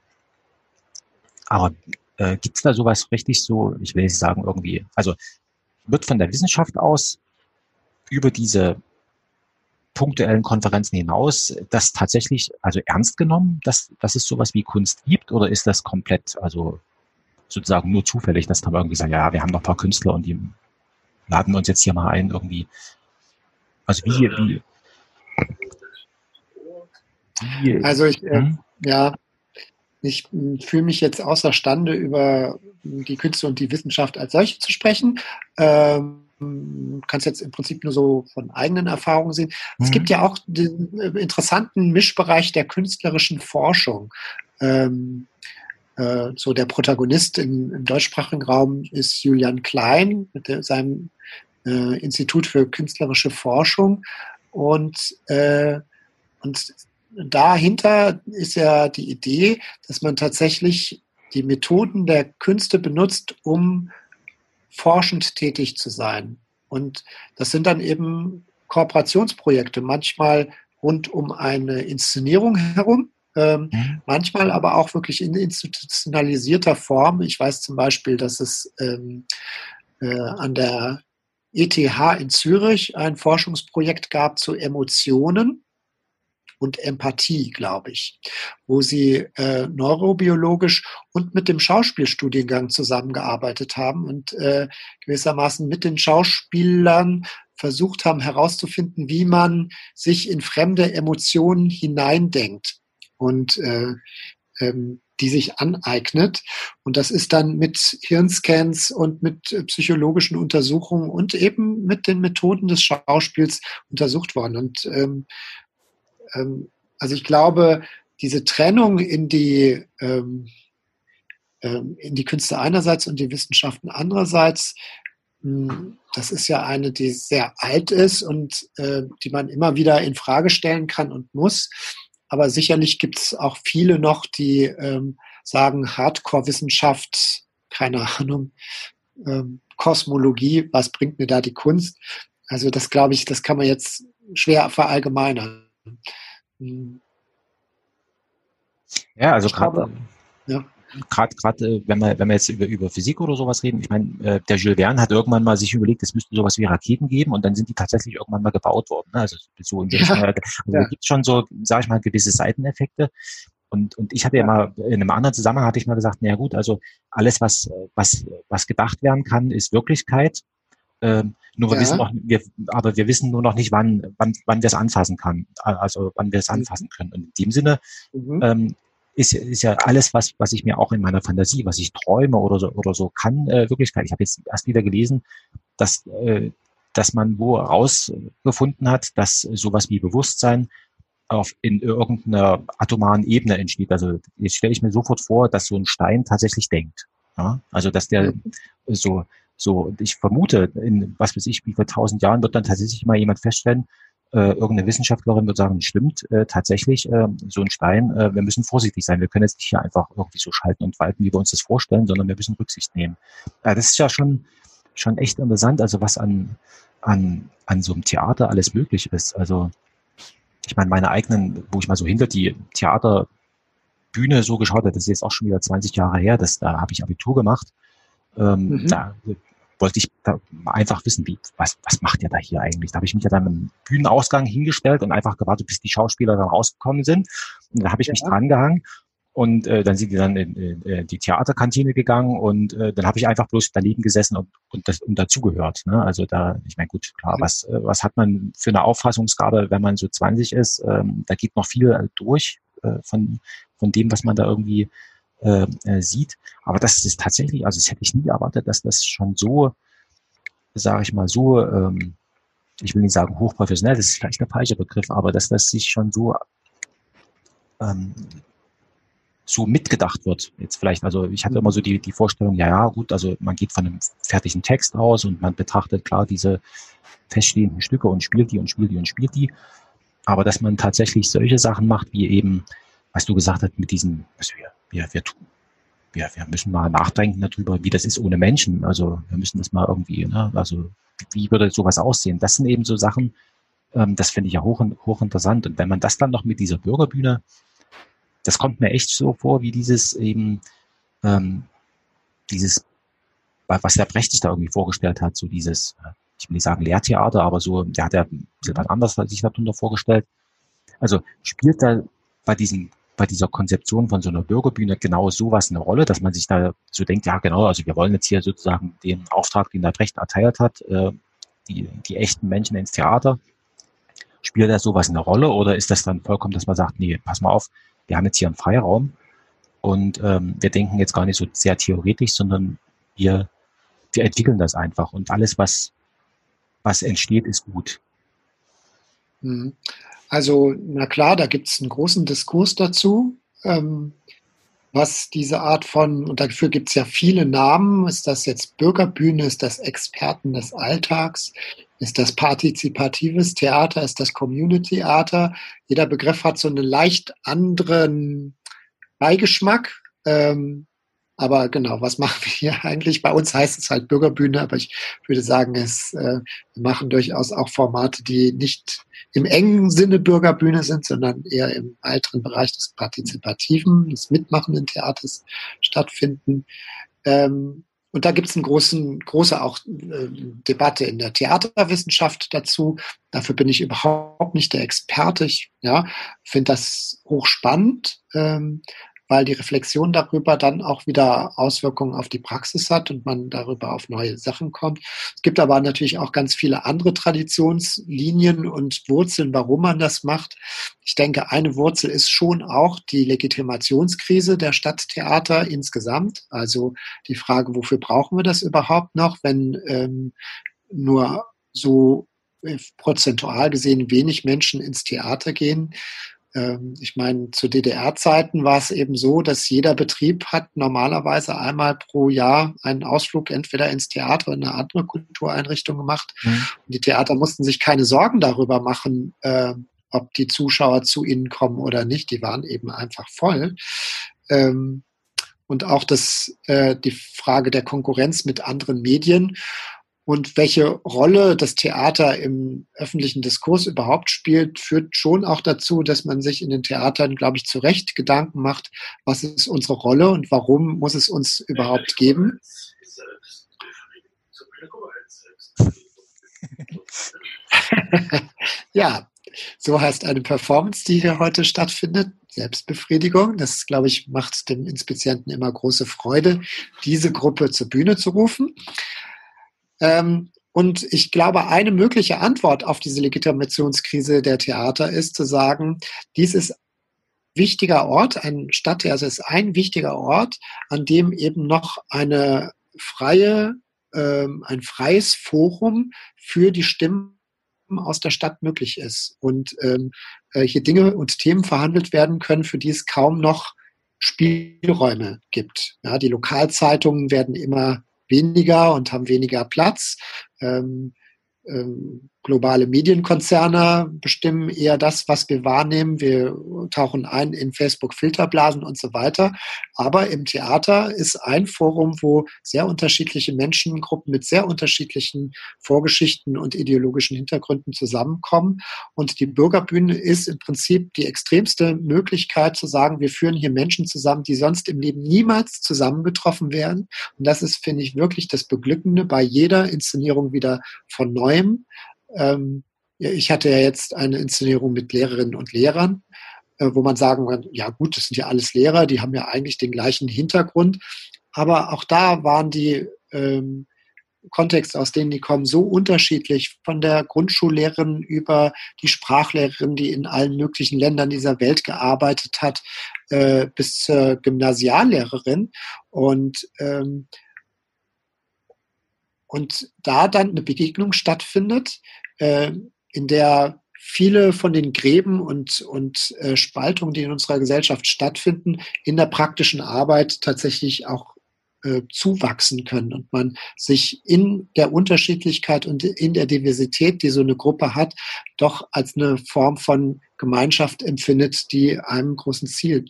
aber äh, gibt es da sowas richtig so, ich will nicht sagen irgendwie, also wird von der Wissenschaft aus über diese punktuellen Konferenzen hinaus das tatsächlich also ernst genommen, dass, dass es sowas wie Kunst gibt oder ist das komplett, also sozusagen nur zufällig, dass man irgendwie sagt, ja, wir haben noch ein paar Künstler und die laden uns jetzt hier mal ein irgendwie. Also wie, wie, wie also ich, äh, hm? ja, ich fühle mich jetzt außerstande, über die Künste und die Wissenschaft als solche zu sprechen. Ähm, kannst jetzt im Prinzip nur so von eigenen Erfahrungen sehen. Mhm. Es gibt ja auch den äh, interessanten Mischbereich der künstlerischen Forschung. Ähm, äh, so der Protagonist im, im, deutschsprachigen Raum ist Julian Klein mit der, seinem äh, Institut für künstlerische Forschung. Und, äh, und dahinter ist ja die Idee, dass man tatsächlich die Methoden der Künste benutzt, um forschend tätig zu sein. Und das sind dann eben Kooperationsprojekte, manchmal rund um eine Inszenierung herum, ähm, mhm. manchmal aber auch wirklich in institutionalisierter Form. Ich weiß zum Beispiel, dass es ähm, äh, an der ETH in Zürich ein Forschungsprojekt gab zu Emotionen und Empathie, glaube ich, wo sie äh, neurobiologisch und mit dem Schauspielstudiengang zusammengearbeitet haben und äh, gewissermaßen mit den Schauspielern versucht haben herauszufinden, wie man sich in fremde Emotionen hineindenkt. Und äh, ähm, die sich aneignet. Und das ist dann mit Hirnscans und mit psychologischen Untersuchungen und eben mit den Methoden des Schauspiels untersucht worden. Und ähm, ähm, also ich glaube, diese Trennung in die ähm, ähm in die Künste einerseits und die Wissenschaften andererseits, hm, das ist ja eine, die sehr alt ist und äh, die man immer wieder in Frage stellen kann und muss. Aber sicherlich gibt es auch viele noch, die ähm, sagen, Hardcore-Wissenschaft, keine Ahnung, ähm, Kosmologie, was bringt mir da die Kunst? Also das glaube ich, das kann man jetzt schwer verallgemeinern. Hm. Ja, also gerade ja gerade gerade äh, wenn wir wenn wir jetzt über über Physik oder sowas reden, ich meine, äh, der Jules Verne hat irgendwann mal sich überlegt, es müsste sowas wie Raketen geben und dann sind die tatsächlich irgendwann mal gebaut worden. Ne? Also so in ja. also (laughs) ja. da gibt es schon so, sage ich mal, gewisse Seiteneffekte. Und, und ich hatte ja. mal in einem anderen Zusammenhang hatte ich mal gesagt, na gut, also alles, was, was, was gedacht werden kann, ist Wirklichkeit. Ähm, nur wir wissen noch, wir, aber wir wissen nur noch nicht, wann, wann, wann wir es anfassen kann, also wann wir es mhm. anfassen können. Und in dem Sinne mhm. ähm, ist, ist ja alles, was, was ich mir auch in meiner Fantasie, was ich träume oder so, oder so kann, äh, Wirklichkeit. Ich habe jetzt erst wieder gelesen, dass, äh, dass man wo herausgefunden hat, dass sowas wie Bewusstsein auf in irgendeiner atomaren Ebene entsteht. Also jetzt stelle ich mir sofort vor, dass so ein Stein tatsächlich denkt. Ja? Also dass der so so, ich vermute, in was weiß ich, wie vor tausend Jahren wird dann tatsächlich mal jemand feststellen, äh, irgendeine Wissenschaftlerin wird sagen, stimmt äh, tatsächlich, äh, so ein Stein, äh, wir müssen vorsichtig sein. Wir können jetzt nicht hier einfach irgendwie so schalten und walten, wie wir uns das vorstellen, sondern wir müssen Rücksicht nehmen. Äh, das ist ja schon, schon echt interessant, also was an, an, an so einem Theater alles möglich ist. Also ich meine, meine eigenen, wo ich mal so hinter die Theaterbühne so geschaut habe, das ist jetzt auch schon wieder 20 Jahre her, das, da habe ich Abitur gemacht. Ähm, mhm. Da wollte ich einfach wissen, wie, was, was macht ihr da hier eigentlich? Da habe ich mich ja dann im Bühnenausgang hingestellt und einfach gewartet, bis die Schauspieler dann rausgekommen sind. Und da habe ich ja. mich drangehangen und äh, dann sind die dann in, in, in die Theaterkantine gegangen und äh, dann habe ich einfach bloß daneben gesessen und, und, das, und dazugehört. Ne? Also da, ich meine, gut, klar, was, äh, was hat man für eine Auffassungsgabe, wenn man so 20 ist? Ähm, da geht noch viel durch äh, von, von dem, was man da irgendwie äh, äh, sieht. Aber das ist tatsächlich, also das hätte ich nie erwartet, dass das schon so, sage ich mal, so, ähm, ich will nicht sagen hochprofessionell, das ist vielleicht der falsche Begriff, aber dass das sich schon so ähm, so mitgedacht wird. Jetzt vielleicht, also ich hatte immer so die, die Vorstellung, ja, ja, gut, also man geht von einem fertigen Text aus und man betrachtet klar diese feststehenden Stücke und spielt die und spielt die und spielt die. Aber dass man tatsächlich solche Sachen macht, wie eben, was du gesagt hast, mit diesem, was wir wir, wir, wir, wir müssen mal nachdenken darüber, wie das ist ohne Menschen. Also wir müssen das mal irgendwie, ne, also wie würde sowas aussehen? Das sind eben so Sachen, ähm, das finde ich ja hoch, hochinteressant. Und wenn man das dann noch mit dieser Bürgerbühne, das kommt mir echt so vor, wie dieses eben, ähm, dieses, was der Brecht sich da irgendwie vorgestellt hat, so dieses, äh, ich will nicht sagen Lehrtheater, aber so, der hat ja ein bisschen was anderes sich darunter vorgestellt. Also spielt da bei diesem bei dieser Konzeption von so einer Bürgerbühne genau sowas eine Rolle, dass man sich da so denkt, ja genau, also wir wollen jetzt hier sozusagen den Auftrag, den der Brecht erteilt hat, äh, die, die echten Menschen ins Theater. Spielt da sowas eine Rolle oder ist das dann vollkommen, dass man sagt, nee, pass mal auf, wir haben jetzt hier einen Freiraum und ähm, wir denken jetzt gar nicht so sehr theoretisch, sondern wir, wir entwickeln das einfach und alles, was, was entsteht, ist gut. Mhm. Also, na klar, da gibt es einen großen Diskurs dazu, ähm, was diese Art von, und dafür gibt es ja viele Namen, ist das jetzt Bürgerbühne, ist das Experten des Alltags, ist das partizipatives Theater, ist das Community Theater? Jeder Begriff hat so einen leicht anderen Beigeschmack. Ähm, aber genau, was machen wir hier eigentlich? Bei uns heißt es halt Bürgerbühne, aber ich würde sagen, es, äh, wir machen durchaus auch Formate, die nicht im engen Sinne Bürgerbühne sind, sondern eher im weiteren Bereich des partizipativen, des mitmachenden Theaters stattfinden. Ähm, und da gibt es eine große auch äh, Debatte in der Theaterwissenschaft dazu. Dafür bin ich überhaupt nicht der Experte. Ich ja, finde das hochspannend. Ähm, weil die Reflexion darüber dann auch wieder Auswirkungen auf die Praxis hat und man darüber auf neue Sachen kommt. Es gibt aber natürlich auch ganz viele andere Traditionslinien und Wurzeln, warum man das macht. Ich denke, eine Wurzel ist schon auch die Legitimationskrise der Stadttheater insgesamt. Also die Frage, wofür brauchen wir das überhaupt noch, wenn ähm, nur so äh, prozentual gesehen wenig Menschen ins Theater gehen. Ähm, ich meine, zu DDR-Zeiten war es eben so, dass jeder Betrieb hat normalerweise einmal pro Jahr einen Ausflug entweder ins Theater oder eine andere Kultureinrichtung gemacht. Mhm. die Theater mussten sich keine Sorgen darüber machen, äh, ob die Zuschauer zu ihnen kommen oder nicht. Die waren eben einfach voll. Ähm, und auch das, äh, die Frage der Konkurrenz mit anderen Medien und welche Rolle das Theater im öffentlichen Diskurs überhaupt spielt, führt schon auch dazu, dass man sich in den Theatern, glaube ich, zu Recht Gedanken macht, was ist unsere Rolle und warum muss es uns überhaupt geben. (laughs) ja, so heißt eine Performance, die hier heute stattfindet. Selbstbefriedigung. Das, glaube ich, macht dem Inspizienten immer große Freude, diese Gruppe zur Bühne zu rufen. Ähm, und ich glaube, eine mögliche Antwort auf diese Legitimationskrise der Theater ist zu sagen, dies ist wichtiger Ort, ein Stadttheater ist ein wichtiger Ort, an dem eben noch eine freie, ähm, ein freies Forum für die Stimmen aus der Stadt möglich ist und ähm, äh, hier Dinge und Themen verhandelt werden können, für die es kaum noch Spielräume gibt. Ja, die Lokalzeitungen werden immer weniger und haben weniger Platz. Ähm, ähm, globale Medienkonzerne bestimmen eher das, was wir wahrnehmen. Wir tauchen ein in Facebook-Filterblasen und so weiter. Aber im Theater ist ein Forum, wo sehr unterschiedliche Menschengruppen mit sehr unterschiedlichen Vorgeschichten und ideologischen Hintergründen zusammenkommen. Und die Bürgerbühne ist im Prinzip die extremste Möglichkeit zu sagen, wir führen hier Menschen zusammen, die sonst im Leben niemals zusammengetroffen wären. Und das ist, finde ich, wirklich das Beglückende bei jeder Inszenierung wieder von neuem. Ähm, ich hatte ja jetzt eine Inszenierung mit Lehrerinnen und Lehrern, äh, wo man sagen kann, ja gut, das sind ja alles Lehrer, die haben ja eigentlich den gleichen Hintergrund. Aber auch da waren die ähm, Kontexte, aus denen die kommen, so unterschiedlich. Von der Grundschullehrerin über die Sprachlehrerin, die in allen möglichen Ländern dieser Welt gearbeitet hat, äh, bis zur Gymnasiallehrerin. Und ähm, und da dann eine Begegnung stattfindet, äh, in der viele von den Gräben und, und äh, Spaltungen, die in unserer Gesellschaft stattfinden, in der praktischen Arbeit tatsächlich auch äh, zuwachsen können und man sich in der Unterschiedlichkeit und in der Diversität, die so eine Gruppe hat, doch als eine Form von Gemeinschaft empfindet, die einem großen Ziel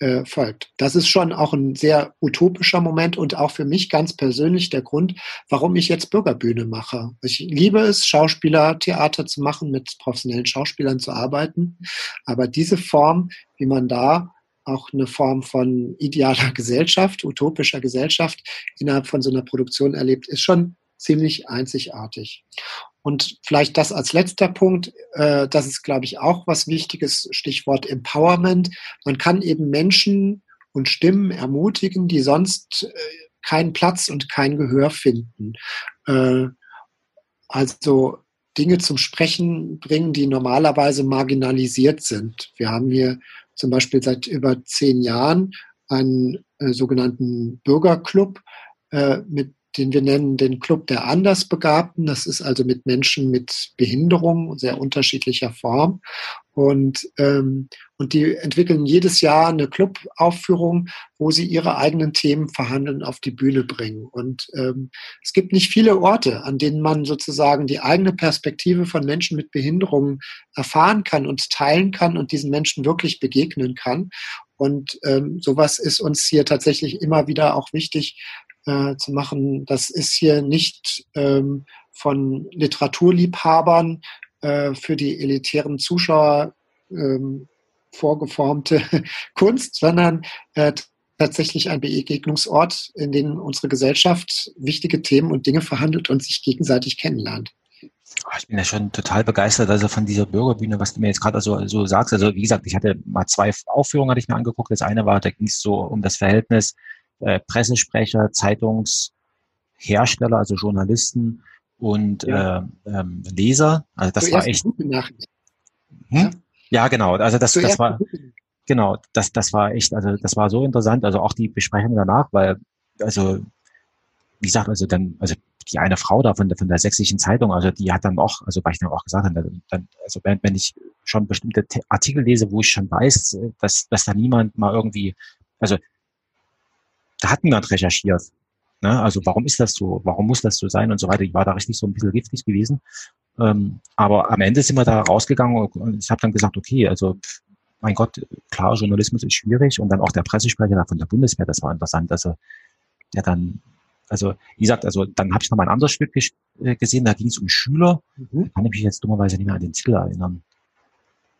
äh, folgt. Das ist schon auch ein sehr utopischer Moment und auch für mich ganz persönlich der Grund, warum ich jetzt Bürgerbühne mache. Ich liebe es, Schauspieler, Theater zu machen, mit professionellen Schauspielern zu arbeiten. Aber diese Form, wie man da auch eine Form von idealer (laughs) Gesellschaft, utopischer Gesellschaft innerhalb von so einer Produktion erlebt, ist schon ziemlich einzigartig. Und vielleicht das als letzter Punkt, äh, das ist, glaube ich, auch was Wichtiges, Stichwort Empowerment. Man kann eben Menschen und Stimmen ermutigen, die sonst äh, keinen Platz und kein Gehör finden. Äh, also Dinge zum Sprechen bringen, die normalerweise marginalisiert sind. Wir haben hier zum Beispiel seit über zehn Jahren einen äh, sogenannten Bürgerclub äh, mit den wir nennen den Club der Andersbegabten. Das ist also mit Menschen mit Behinderung sehr unterschiedlicher Form. Und, ähm, und die entwickeln jedes Jahr eine Clubaufführung, wo sie ihre eigenen Themen verhandeln, auf die Bühne bringen. Und ähm, es gibt nicht viele Orte, an denen man sozusagen die eigene Perspektive von Menschen mit Behinderungen erfahren kann und teilen kann und diesen Menschen wirklich begegnen kann. Und ähm, sowas ist uns hier tatsächlich immer wieder auch wichtig, äh, zu machen. Das ist hier nicht ähm, von Literaturliebhabern äh, für die elitären Zuschauer ähm, vorgeformte (laughs) Kunst, sondern äh, tatsächlich ein Begegnungsort, in dem unsere Gesellschaft wichtige Themen und Dinge verhandelt und sich gegenseitig kennenlernt. Ah, ich bin ja schon total begeistert, also von dieser Bürgerbühne, was du mir jetzt gerade so, so sagst. Also wie gesagt, ich hatte mal zwei Aufführungen, hatte ich mir angeguckt. Das eine war, da ging es so um das Verhältnis äh, Pressesprecher, Zeitungshersteller, also Journalisten und ja. äh, ähm, Leser. Also das Zuerst war echt. Hm? Ja, genau. Also das, das war genau, das, das war echt, also das war so interessant. Also auch die Besprechung danach, weil, also wie gesagt, also dann, also die eine Frau da von der, von der sächsischen Zeitung, also die hat dann auch, also weil ich dann auch gesagt habe, dann, also wenn, wenn ich schon bestimmte Artikel lese, wo ich schon weiß, dass, dass da niemand mal irgendwie, also da hat niemand recherchiert. Ne? Also warum ist das so? Warum muss das so sein und so weiter? Ich war da richtig so ein bisschen giftig gewesen. Ähm, aber am Ende sind wir da rausgegangen und ich habe dann gesagt, okay, also mein Gott, klar, Journalismus ist schwierig und dann auch der Pressesprecher von der Bundeswehr, das war interessant. Also der dann also wie gesagt, also dann habe ich noch mal ein anderes Stück äh, gesehen, da ging es um Schüler. Mhm. kann ich mich jetzt dummerweise nicht mehr an den Titel erinnern.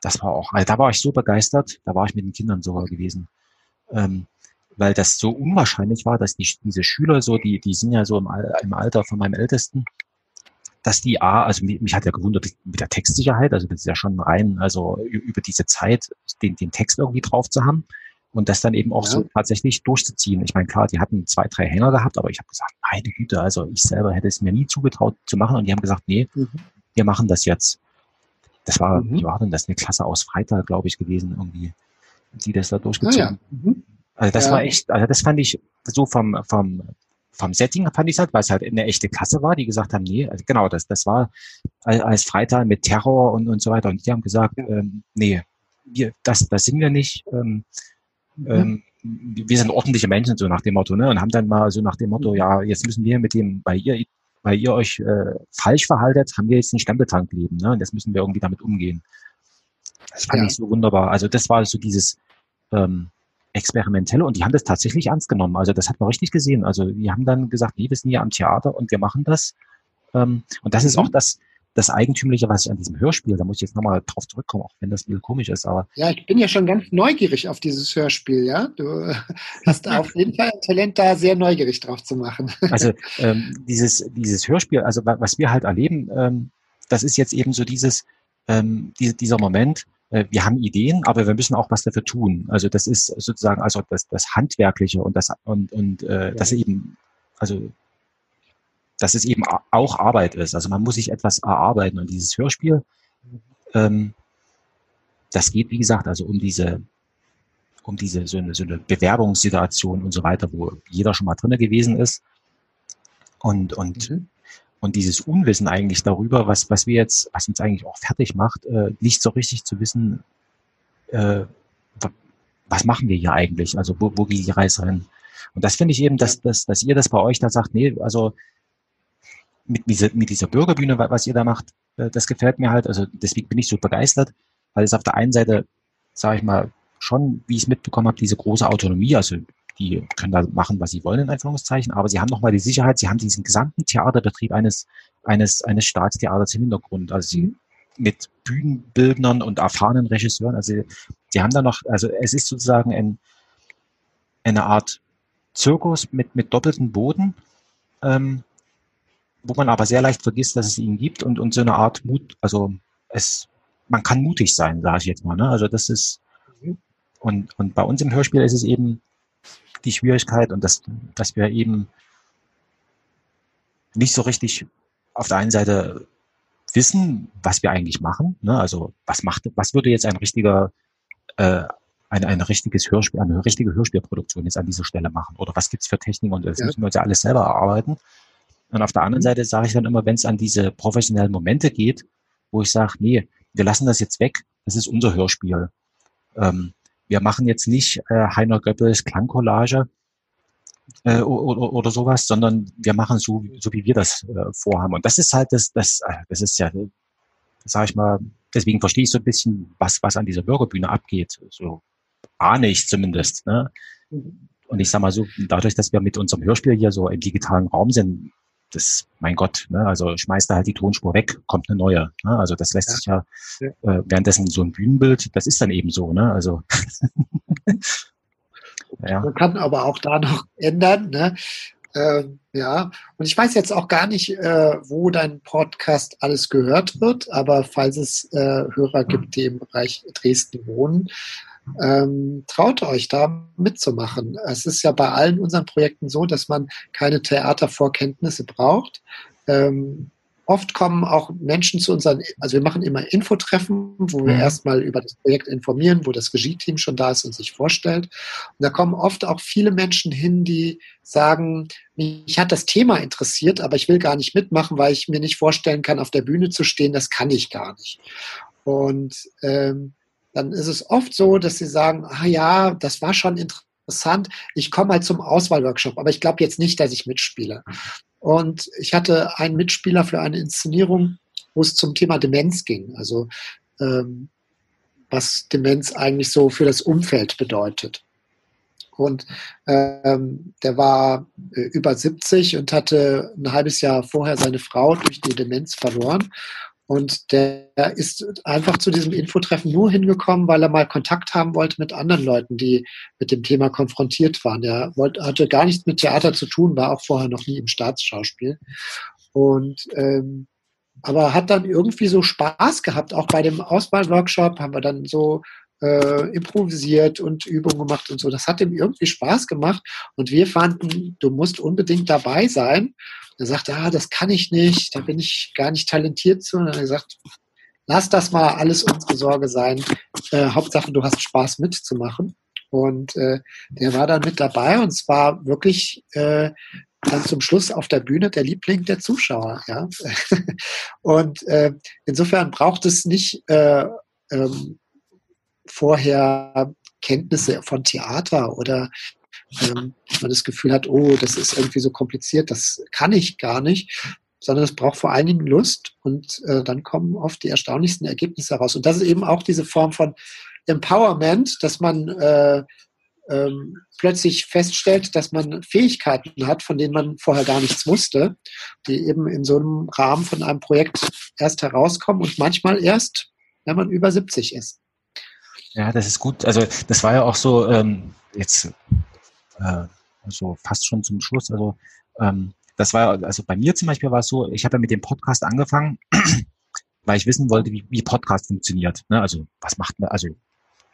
Das war auch, also da war ich so begeistert, da war ich mit den Kindern sogar gewesen. Ähm, weil das so unwahrscheinlich war, dass die, diese Schüler so, die, die sind ja so im, im Alter von meinem Ältesten, dass die A, also mich, mich hat ja gewundert mit der Textsicherheit, also das ist ja schon rein, also über diese Zeit den, den Text irgendwie drauf zu haben und das dann eben auch ja. so tatsächlich durchzuziehen. Ich meine, klar, die hatten zwei, drei Hänger gehabt, aber ich habe gesagt, meine Güte, also ich selber hätte es mir nie zugetraut zu machen und die haben gesagt, nee, mhm. wir machen das jetzt. Das war, mhm. wie war denn das, eine Klasse aus Freitag, glaube ich, gewesen, irgendwie, die das da durchgezogen ah, ja. mhm. Also das ja. war echt, also das fand ich so vom, vom, vom Setting fand ich halt, weil es halt eine echte Klasse war, die gesagt haben, nee, also genau, das, das war als Freitag mit Terror und, und so weiter. Und die haben gesagt, ähm, nee, wir, das, das sind wir nicht. Ähm, ähm, wir sind ordentliche Menschen, so nach dem Motto, ne? Und haben dann mal so nach dem Motto, ja, jetzt müssen wir mit dem, weil ihr, weil ihr euch äh, falsch verhaltet, haben wir jetzt einen Stempeltank leben, ne? Und jetzt müssen wir irgendwie damit umgehen. Das fand ja. ich so wunderbar. Also das war so dieses ähm, Experimentelle und die haben das tatsächlich ernst genommen. Also das hat man richtig gesehen. Also die haben dann gesagt, nee, wir sind hier am Theater und wir machen das. Ähm, und das ist mhm. auch das, das Eigentümliche, was ich an diesem Hörspiel, da muss ich jetzt nochmal drauf zurückkommen, auch wenn das ein bisschen komisch ist, aber. Ja, ich bin ja schon ganz neugierig auf dieses Hörspiel, ja. Du (laughs) hast auf jeden Fall ein Talent, da sehr neugierig drauf zu machen. (laughs) Also ähm, dieses, dieses Hörspiel, also was wir halt erleben, ähm, das ist jetzt eben so dieses, ähm, die, dieser Moment, wir haben Ideen, aber wir müssen auch was dafür tun. Also das ist sozusagen also das, das Handwerkliche und das und, und äh, ja. das eben, also dass es eben auch Arbeit ist. Also man muss sich etwas erarbeiten und dieses Hörspiel, ähm, das geht, wie gesagt, also um diese, um diese so eine, so eine Bewerbungssituation und so weiter, wo jeder schon mal drinne gewesen ist. Und, und, mhm. Und dieses Unwissen eigentlich darüber, was, was wir jetzt, was uns eigentlich auch fertig macht, äh, nicht so richtig zu wissen, äh, was machen wir hier eigentlich? Also wo, wo geht die Reise hin? Und das finde ich eben, dass, dass, dass ihr das bei euch da sagt, nee, also mit, dieser, mit dieser Bürgerbühne, was ihr da macht, äh, das gefällt mir halt. Also deswegen bin ich so begeistert, weil es auf der einen Seite, sage ich mal, schon, wie ich es mitbekommen habe, diese große Autonomie, also die können da machen, was sie wollen, in Anführungszeichen, aber sie haben nochmal die Sicherheit, sie haben diesen gesamten Theaterbetrieb eines, eines, eines Staatstheaters im Hintergrund. Also sie mit Bühnenbildnern und erfahrenen Regisseuren, also sie haben da noch, also es ist sozusagen ein, eine Art Zirkus mit, mit doppeltem Boden, ähm, wo man aber sehr leicht vergisst, dass es ihn gibt und, und so eine Art Mut, also es, man kann mutig sein, sage ich jetzt mal. Ne? Also das ist, und, und bei uns im Hörspiel ist es eben die Schwierigkeit und das, dass wir eben nicht so richtig auf der einen Seite wissen, was wir eigentlich machen. Ne? Also was macht, was würde jetzt ein richtiger, äh, ein, ein richtiges Hörspiel, eine richtige Hörspielproduktion jetzt an dieser Stelle machen? Oder was gibt's für Techniken? Und das ja. müssen wir uns ja alles selber erarbeiten. Und auf der anderen mhm. Seite sage ich dann immer, wenn es an diese professionellen Momente geht, wo ich sage, nee, wir lassen das jetzt weg, das ist unser Hörspiel. Ähm, wir machen jetzt nicht äh, Heiner Goebbels Klangcollage äh, oder, oder sowas, sondern wir machen so, so wie wir das äh, vorhaben. Und das ist halt das, das, äh, das ist ja, sag ich mal, deswegen verstehe ich so ein bisschen, was, was an dieser Bürgerbühne abgeht. So ahne ich zumindest. Ne? Mhm. Und ich sag mal so, dadurch, dass wir mit unserem Hörspiel hier so im digitalen Raum sind, das, mein Gott, ne, also schmeißt da halt die Tonspur weg, kommt eine neue. Ne? Also das lässt ja. sich ja, äh, währenddessen so ein Bühnenbild, das ist dann eben so, ne? Also (laughs) ja. Man kann aber auch da noch ändern. Ne? Äh, ja, und ich weiß jetzt auch gar nicht, äh, wo dein Podcast alles gehört wird, aber falls es äh, Hörer gibt, die im Bereich Dresden wohnen, ähm, traut euch da mitzumachen. Es ist ja bei allen unseren Projekten so, dass man keine Theatervorkenntnisse braucht. Ähm, Oft kommen auch Menschen zu unseren, also wir machen immer Infotreffen, wo wir mhm. erstmal über das Projekt informieren, wo das Regie-Team schon da ist und sich vorstellt. Und da kommen oft auch viele Menschen hin, die sagen, mich hat das Thema interessiert, aber ich will gar nicht mitmachen, weil ich mir nicht vorstellen kann, auf der Bühne zu stehen, das kann ich gar nicht. Und ähm, dann ist es oft so, dass sie sagen, ah ja, das war schon interessant, ich komme halt zum Auswahlworkshop, aber ich glaube jetzt nicht, dass ich mitspiele. Und ich hatte einen Mitspieler für eine Inszenierung, wo es zum Thema Demenz ging. Also ähm, was Demenz eigentlich so für das Umfeld bedeutet. Und ähm, der war äh, über 70 und hatte ein halbes Jahr vorher seine Frau durch die Demenz verloren. Und der ist einfach zu diesem Infotreffen nur hingekommen, weil er mal Kontakt haben wollte mit anderen Leuten, die mit dem Thema konfrontiert waren. Er wollte, hatte gar nichts mit Theater zu tun, war auch vorher noch nie im Staatsschauspiel. Und ähm, aber hat dann irgendwie so Spaß gehabt. Auch bei dem Auswahlworkshop haben wir dann so äh, improvisiert und Übungen gemacht und so. Das hat ihm irgendwie Spaß gemacht. Und wir fanden, du musst unbedingt dabei sein. Er sagte, ah, das kann ich nicht, da bin ich gar nicht talentiert zu. Und er gesagt, lass das mal alles unsere Sorge sein. Äh, Hauptsache, du hast Spaß mitzumachen. Und äh, der war dann mit dabei und es war wirklich äh, dann zum Schluss auf der Bühne der Liebling der Zuschauer. Ja? (laughs) und äh, insofern braucht es nicht äh, ähm, vorher Kenntnisse von Theater oder ähm, man das Gefühl hat, oh, das ist irgendwie so kompliziert, das kann ich gar nicht, sondern es braucht vor allen Dingen Lust und äh, dann kommen oft die erstaunlichsten Ergebnisse heraus. Und das ist eben auch diese Form von Empowerment, dass man äh, ähm, plötzlich feststellt, dass man Fähigkeiten hat, von denen man vorher gar nichts wusste, die eben in so einem Rahmen von einem Projekt erst herauskommen und manchmal erst, wenn man über 70 ist. Ja, das ist gut. Also das war ja auch so ähm, jetzt äh, also fast schon zum Schluss. Also ähm, das war, also bei mir zum Beispiel war es so, ich habe ja mit dem Podcast angefangen, (clears throat) weil ich wissen wollte, wie, wie Podcast funktioniert. Ne? Also was macht man, also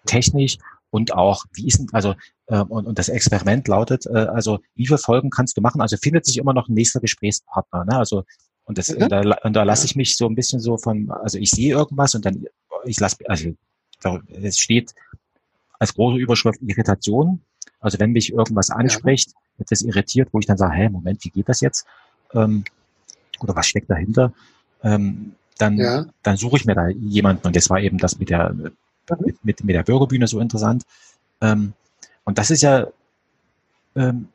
technisch und auch, wie ist denn, also, äh, und, und das Experiment lautet, äh, also wie viele Folgen kannst du machen? Also findet sich immer noch ein nächster Gesprächspartner. Ne? Also und, das, mhm. und da, und da lasse ich mich so ein bisschen so von, also ich sehe irgendwas und dann, ich lasse, also es steht als große Überschrift Irritation also wenn mich irgendwas anspricht, ja. etwas irritiert, wo ich dann sage, hey, Moment, wie geht das jetzt? Ähm, oder was steckt dahinter? Ähm, dann, ja. dann suche ich mir da jemanden. Und das war eben das mit der, mhm. mit, mit, mit der Bürgerbühne so interessant. Ähm, und das ist ja ähm,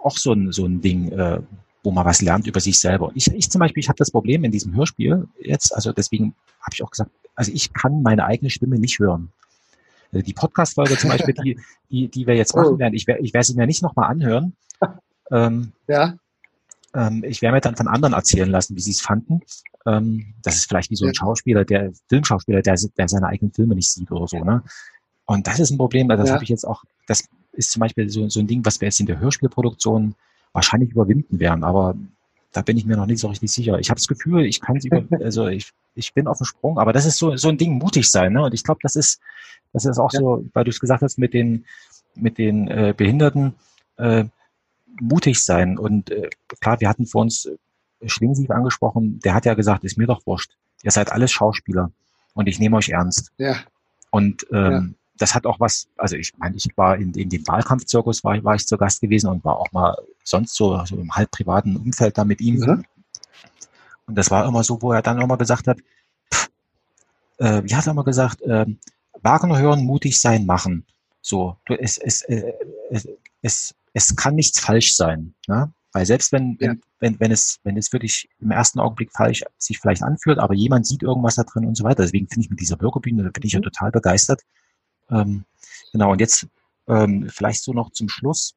auch so ein, so ein Ding, äh, wo man was lernt über sich selber. Ich, ich zum Beispiel, ich habe das Problem in diesem Hörspiel jetzt, also deswegen habe ich auch gesagt, also ich kann meine eigene Stimme nicht hören. Also die Podcast-Folge zum Beispiel, die, die, die wir jetzt (laughs) machen oh. werden, ich, ich werde sie mir nicht nochmal anhören. (laughs) Ähm, ja. Ähm, ich werde mir dann von anderen erzählen lassen, wie sie es fanden. Ähm, das ist vielleicht wie so ein Schauspieler, der Filmschauspieler, der, der seine eigenen Filme nicht sieht oder so. Ne? Und das ist ein Problem, also das ja. habe ich jetzt auch, das ist zum Beispiel so, so ein Ding, was wir jetzt in der Hörspielproduktion wahrscheinlich überwinden werden. Aber da bin ich mir noch nicht so richtig sicher. Ich habe das Gefühl, ich kann es über, (laughs) also ich, ich bin auf dem Sprung, aber das ist so, so ein Ding, mutig sein. Ne? Und ich glaube, das ist, das ist auch ja. so, weil du es gesagt hast, mit den, mit den äh, Behinderten, äh, mutig sein. Und äh, klar, wir hatten vor uns Schwingsief angesprochen, der hat ja gesagt, ist mir doch wurscht. Ihr seid alles Schauspieler und ich nehme euch ernst. Ja. Und ähm. Das hat auch was, also ich meine, ich war in, in dem Wahlkampfzirkus, war, war ich zu Gast gewesen und war auch mal sonst so, so im halb privaten Umfeld da mit ihm. Mhm. Und das war immer so, wo er dann immer gesagt hat, pff, äh, wie hat er immer gesagt, äh, Wagner hören, mutig sein, machen. So, du, es, es, äh, es, es, es kann nichts falsch sein. Ne? Weil selbst wenn, ja. wenn, wenn, es, wenn es wirklich im ersten Augenblick falsch sich vielleicht anfühlt, aber jemand sieht irgendwas da drin und so weiter. Deswegen finde ich mit dieser Bürgerbühne, da bin ich ja mhm. total begeistert. Ähm, genau, und jetzt ähm, vielleicht so noch zum Schluss.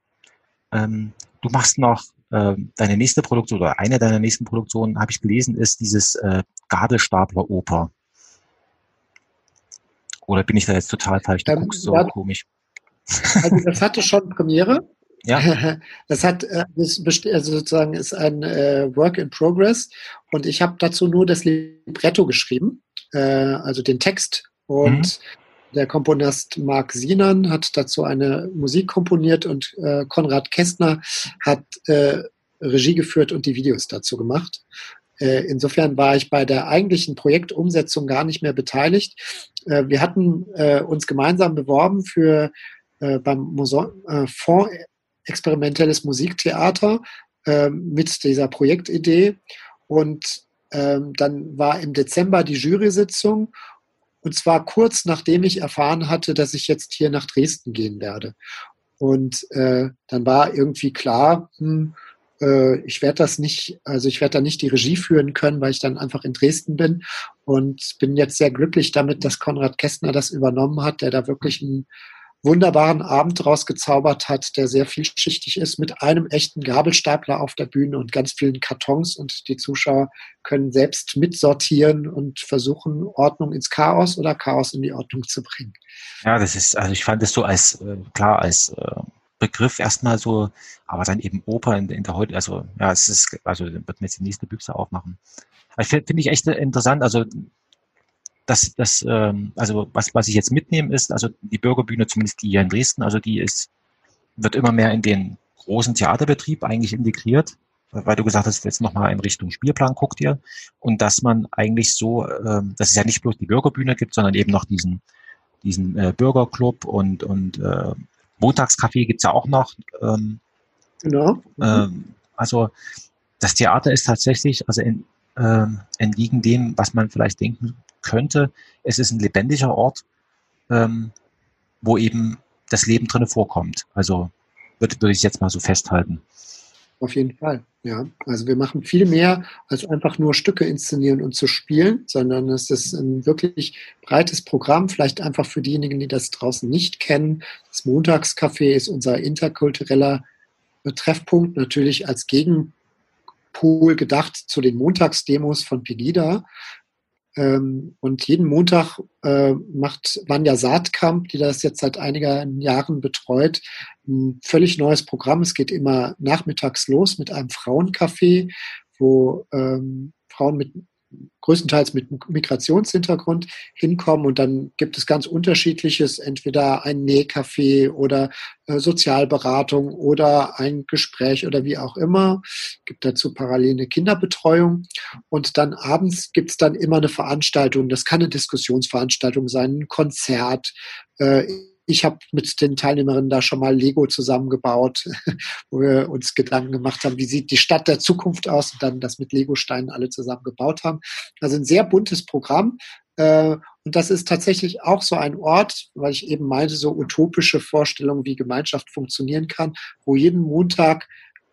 Ähm, du machst noch äh, deine nächste Produktion oder eine deiner nächsten Produktionen, habe ich gelesen, ist dieses äh, Gabelstapler-Oper. Oder bin ich da jetzt total falsch? Du ähm, guckst so komisch. Also das hatte schon Premiere (laughs) Ja. (laughs) Das hat äh, das also sozusagen ist ein äh, Work in Progress und ich habe dazu nur das Libretto geschrieben, äh, also den Text und mhm. Der Komponist Marc Sinan hat dazu eine Musik komponiert und äh, Konrad Kästner hat äh, Regie geführt und die Videos dazu gemacht. Äh, insofern war ich bei der eigentlichen Projektumsetzung gar nicht mehr beteiligt. Äh, wir hatten äh, uns gemeinsam beworben für beim Muson Fonds experimentelles Musiktheater mit dieser Projektidee. Und ähm, dann war im Dezember die Jury-Sitzung und zwar kurz nachdem ich erfahren hatte, dass ich jetzt hier nach Dresden gehen werde. Und äh, dann war irgendwie klar, hm, äh, ich werde das nicht, also ich werde da nicht die Regie führen können, weil ich dann einfach in Dresden bin und bin jetzt sehr glücklich damit, dass Konrad Kästner das übernommen hat, der da wirklich einen wunderbaren Abend rausgezaubert hat, der sehr vielschichtig ist, mit einem echten Gabelstapler auf der Bühne und ganz vielen Kartons und die Zuschauer können selbst mitsortieren und versuchen, Ordnung ins Chaos oder Chaos in die Ordnung zu bringen. Ja, das ist, also ich fand es so als, äh, klar, als äh, Begriff erstmal so, aber dann eben Oper in, in der heute, also ja, es ist, also wird mir jetzt die nächste Büchse aufmachen. Finde find ich echt interessant, also das, das, ähm, also was, was ich jetzt mitnehme, ist, also die Bürgerbühne, zumindest die hier in Dresden, also die ist, wird immer mehr in den großen Theaterbetrieb eigentlich integriert, weil du gesagt hast, jetzt nochmal in Richtung Spielplan guckt ihr und dass man eigentlich so, ähm, dass es ja nicht bloß die Bürgerbühne gibt, sondern eben noch diesen, diesen äh, Bürgerclub und, und äh, Montagskaffee gibt's ja auch noch. Ähm, genau. Ähm, also das Theater ist tatsächlich, also in, ähm, entgegen dem, was man vielleicht denken könnte, es ist ein lebendiger Ort, ähm, wo eben das Leben drinne vorkommt. Also würde, würde ich jetzt mal so festhalten. Auf jeden Fall, ja. Also wir machen viel mehr als einfach nur Stücke inszenieren und zu spielen, sondern es ist ein wirklich breites Programm, vielleicht einfach für diejenigen, die das draußen nicht kennen. Das Montagscafé ist unser interkultureller Treffpunkt, natürlich als Gegenpol gedacht zu den Montagsdemos von Pegida. Ähm, und jeden Montag äh, macht Vanja Saatkamp, die das jetzt seit einigen Jahren betreut, ein völlig neues Programm. Es geht immer nachmittags los mit einem Frauencafé, wo ähm, Frauen mit größtenteils mit Migrationshintergrund hinkommen und dann gibt es ganz unterschiedliches, entweder ein Nähcafé oder äh, Sozialberatung oder ein Gespräch oder wie auch immer. Gibt dazu parallel eine Kinderbetreuung und dann abends gibt es dann immer eine Veranstaltung. Das kann eine Diskussionsveranstaltung sein, ein Konzert. Äh, ich habe mit den Teilnehmerinnen da schon mal Lego zusammengebaut, (laughs) wo wir uns Gedanken gemacht haben, wie sieht die Stadt der Zukunft aus und dann das mit Lego-Steinen alle zusammen gebaut haben. Also ein sehr buntes Programm. Äh, und das ist tatsächlich auch so ein Ort, weil ich eben meinte, so utopische Vorstellungen, wie Gemeinschaft funktionieren kann, wo jeden Montag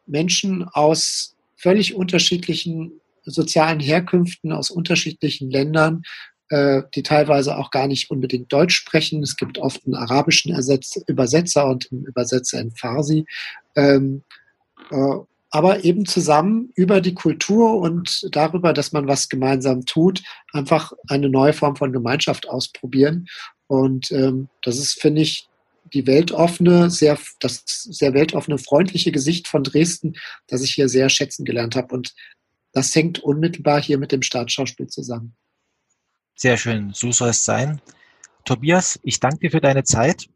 Menschen aus völlig unterschiedlichen sozialen Herkünften, aus unterschiedlichen Ländern äh, die teilweise auch gar nicht unbedingt Deutsch sprechen. Es gibt oft einen arabischen Ersetz Übersetzer und einen Übersetzer in Farsi. Ähm, äh, aber eben zusammen über die Kultur und darüber, dass man was gemeinsam tut, einfach eine neue Form von Gemeinschaft ausprobieren. Und ähm, das ist, finde ich, die weltoffene, sehr, das sehr weltoffene, freundliche Gesicht von Dresden, das ich hier sehr schätzen gelernt habe. Und das hängt unmittelbar hier mit dem Staatsschauspiel zusammen. Sehr schön, so soll es sein. Tobias, ich danke dir für deine Zeit.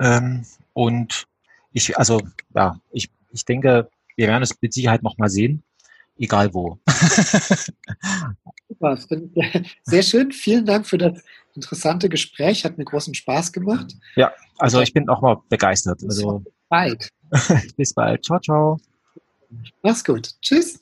Ähm, und ich, also, ja, ich, ich denke, wir werden es mit Sicherheit nochmal sehen, egal wo. (laughs) Super, sehr schön. Vielen Dank für das interessante Gespräch. Hat mir großen Spaß gemacht. Ja, also ich bin auch mal begeistert. Also, bis bald. (laughs) bis bald. Ciao, ciao. Mach's gut. Tschüss.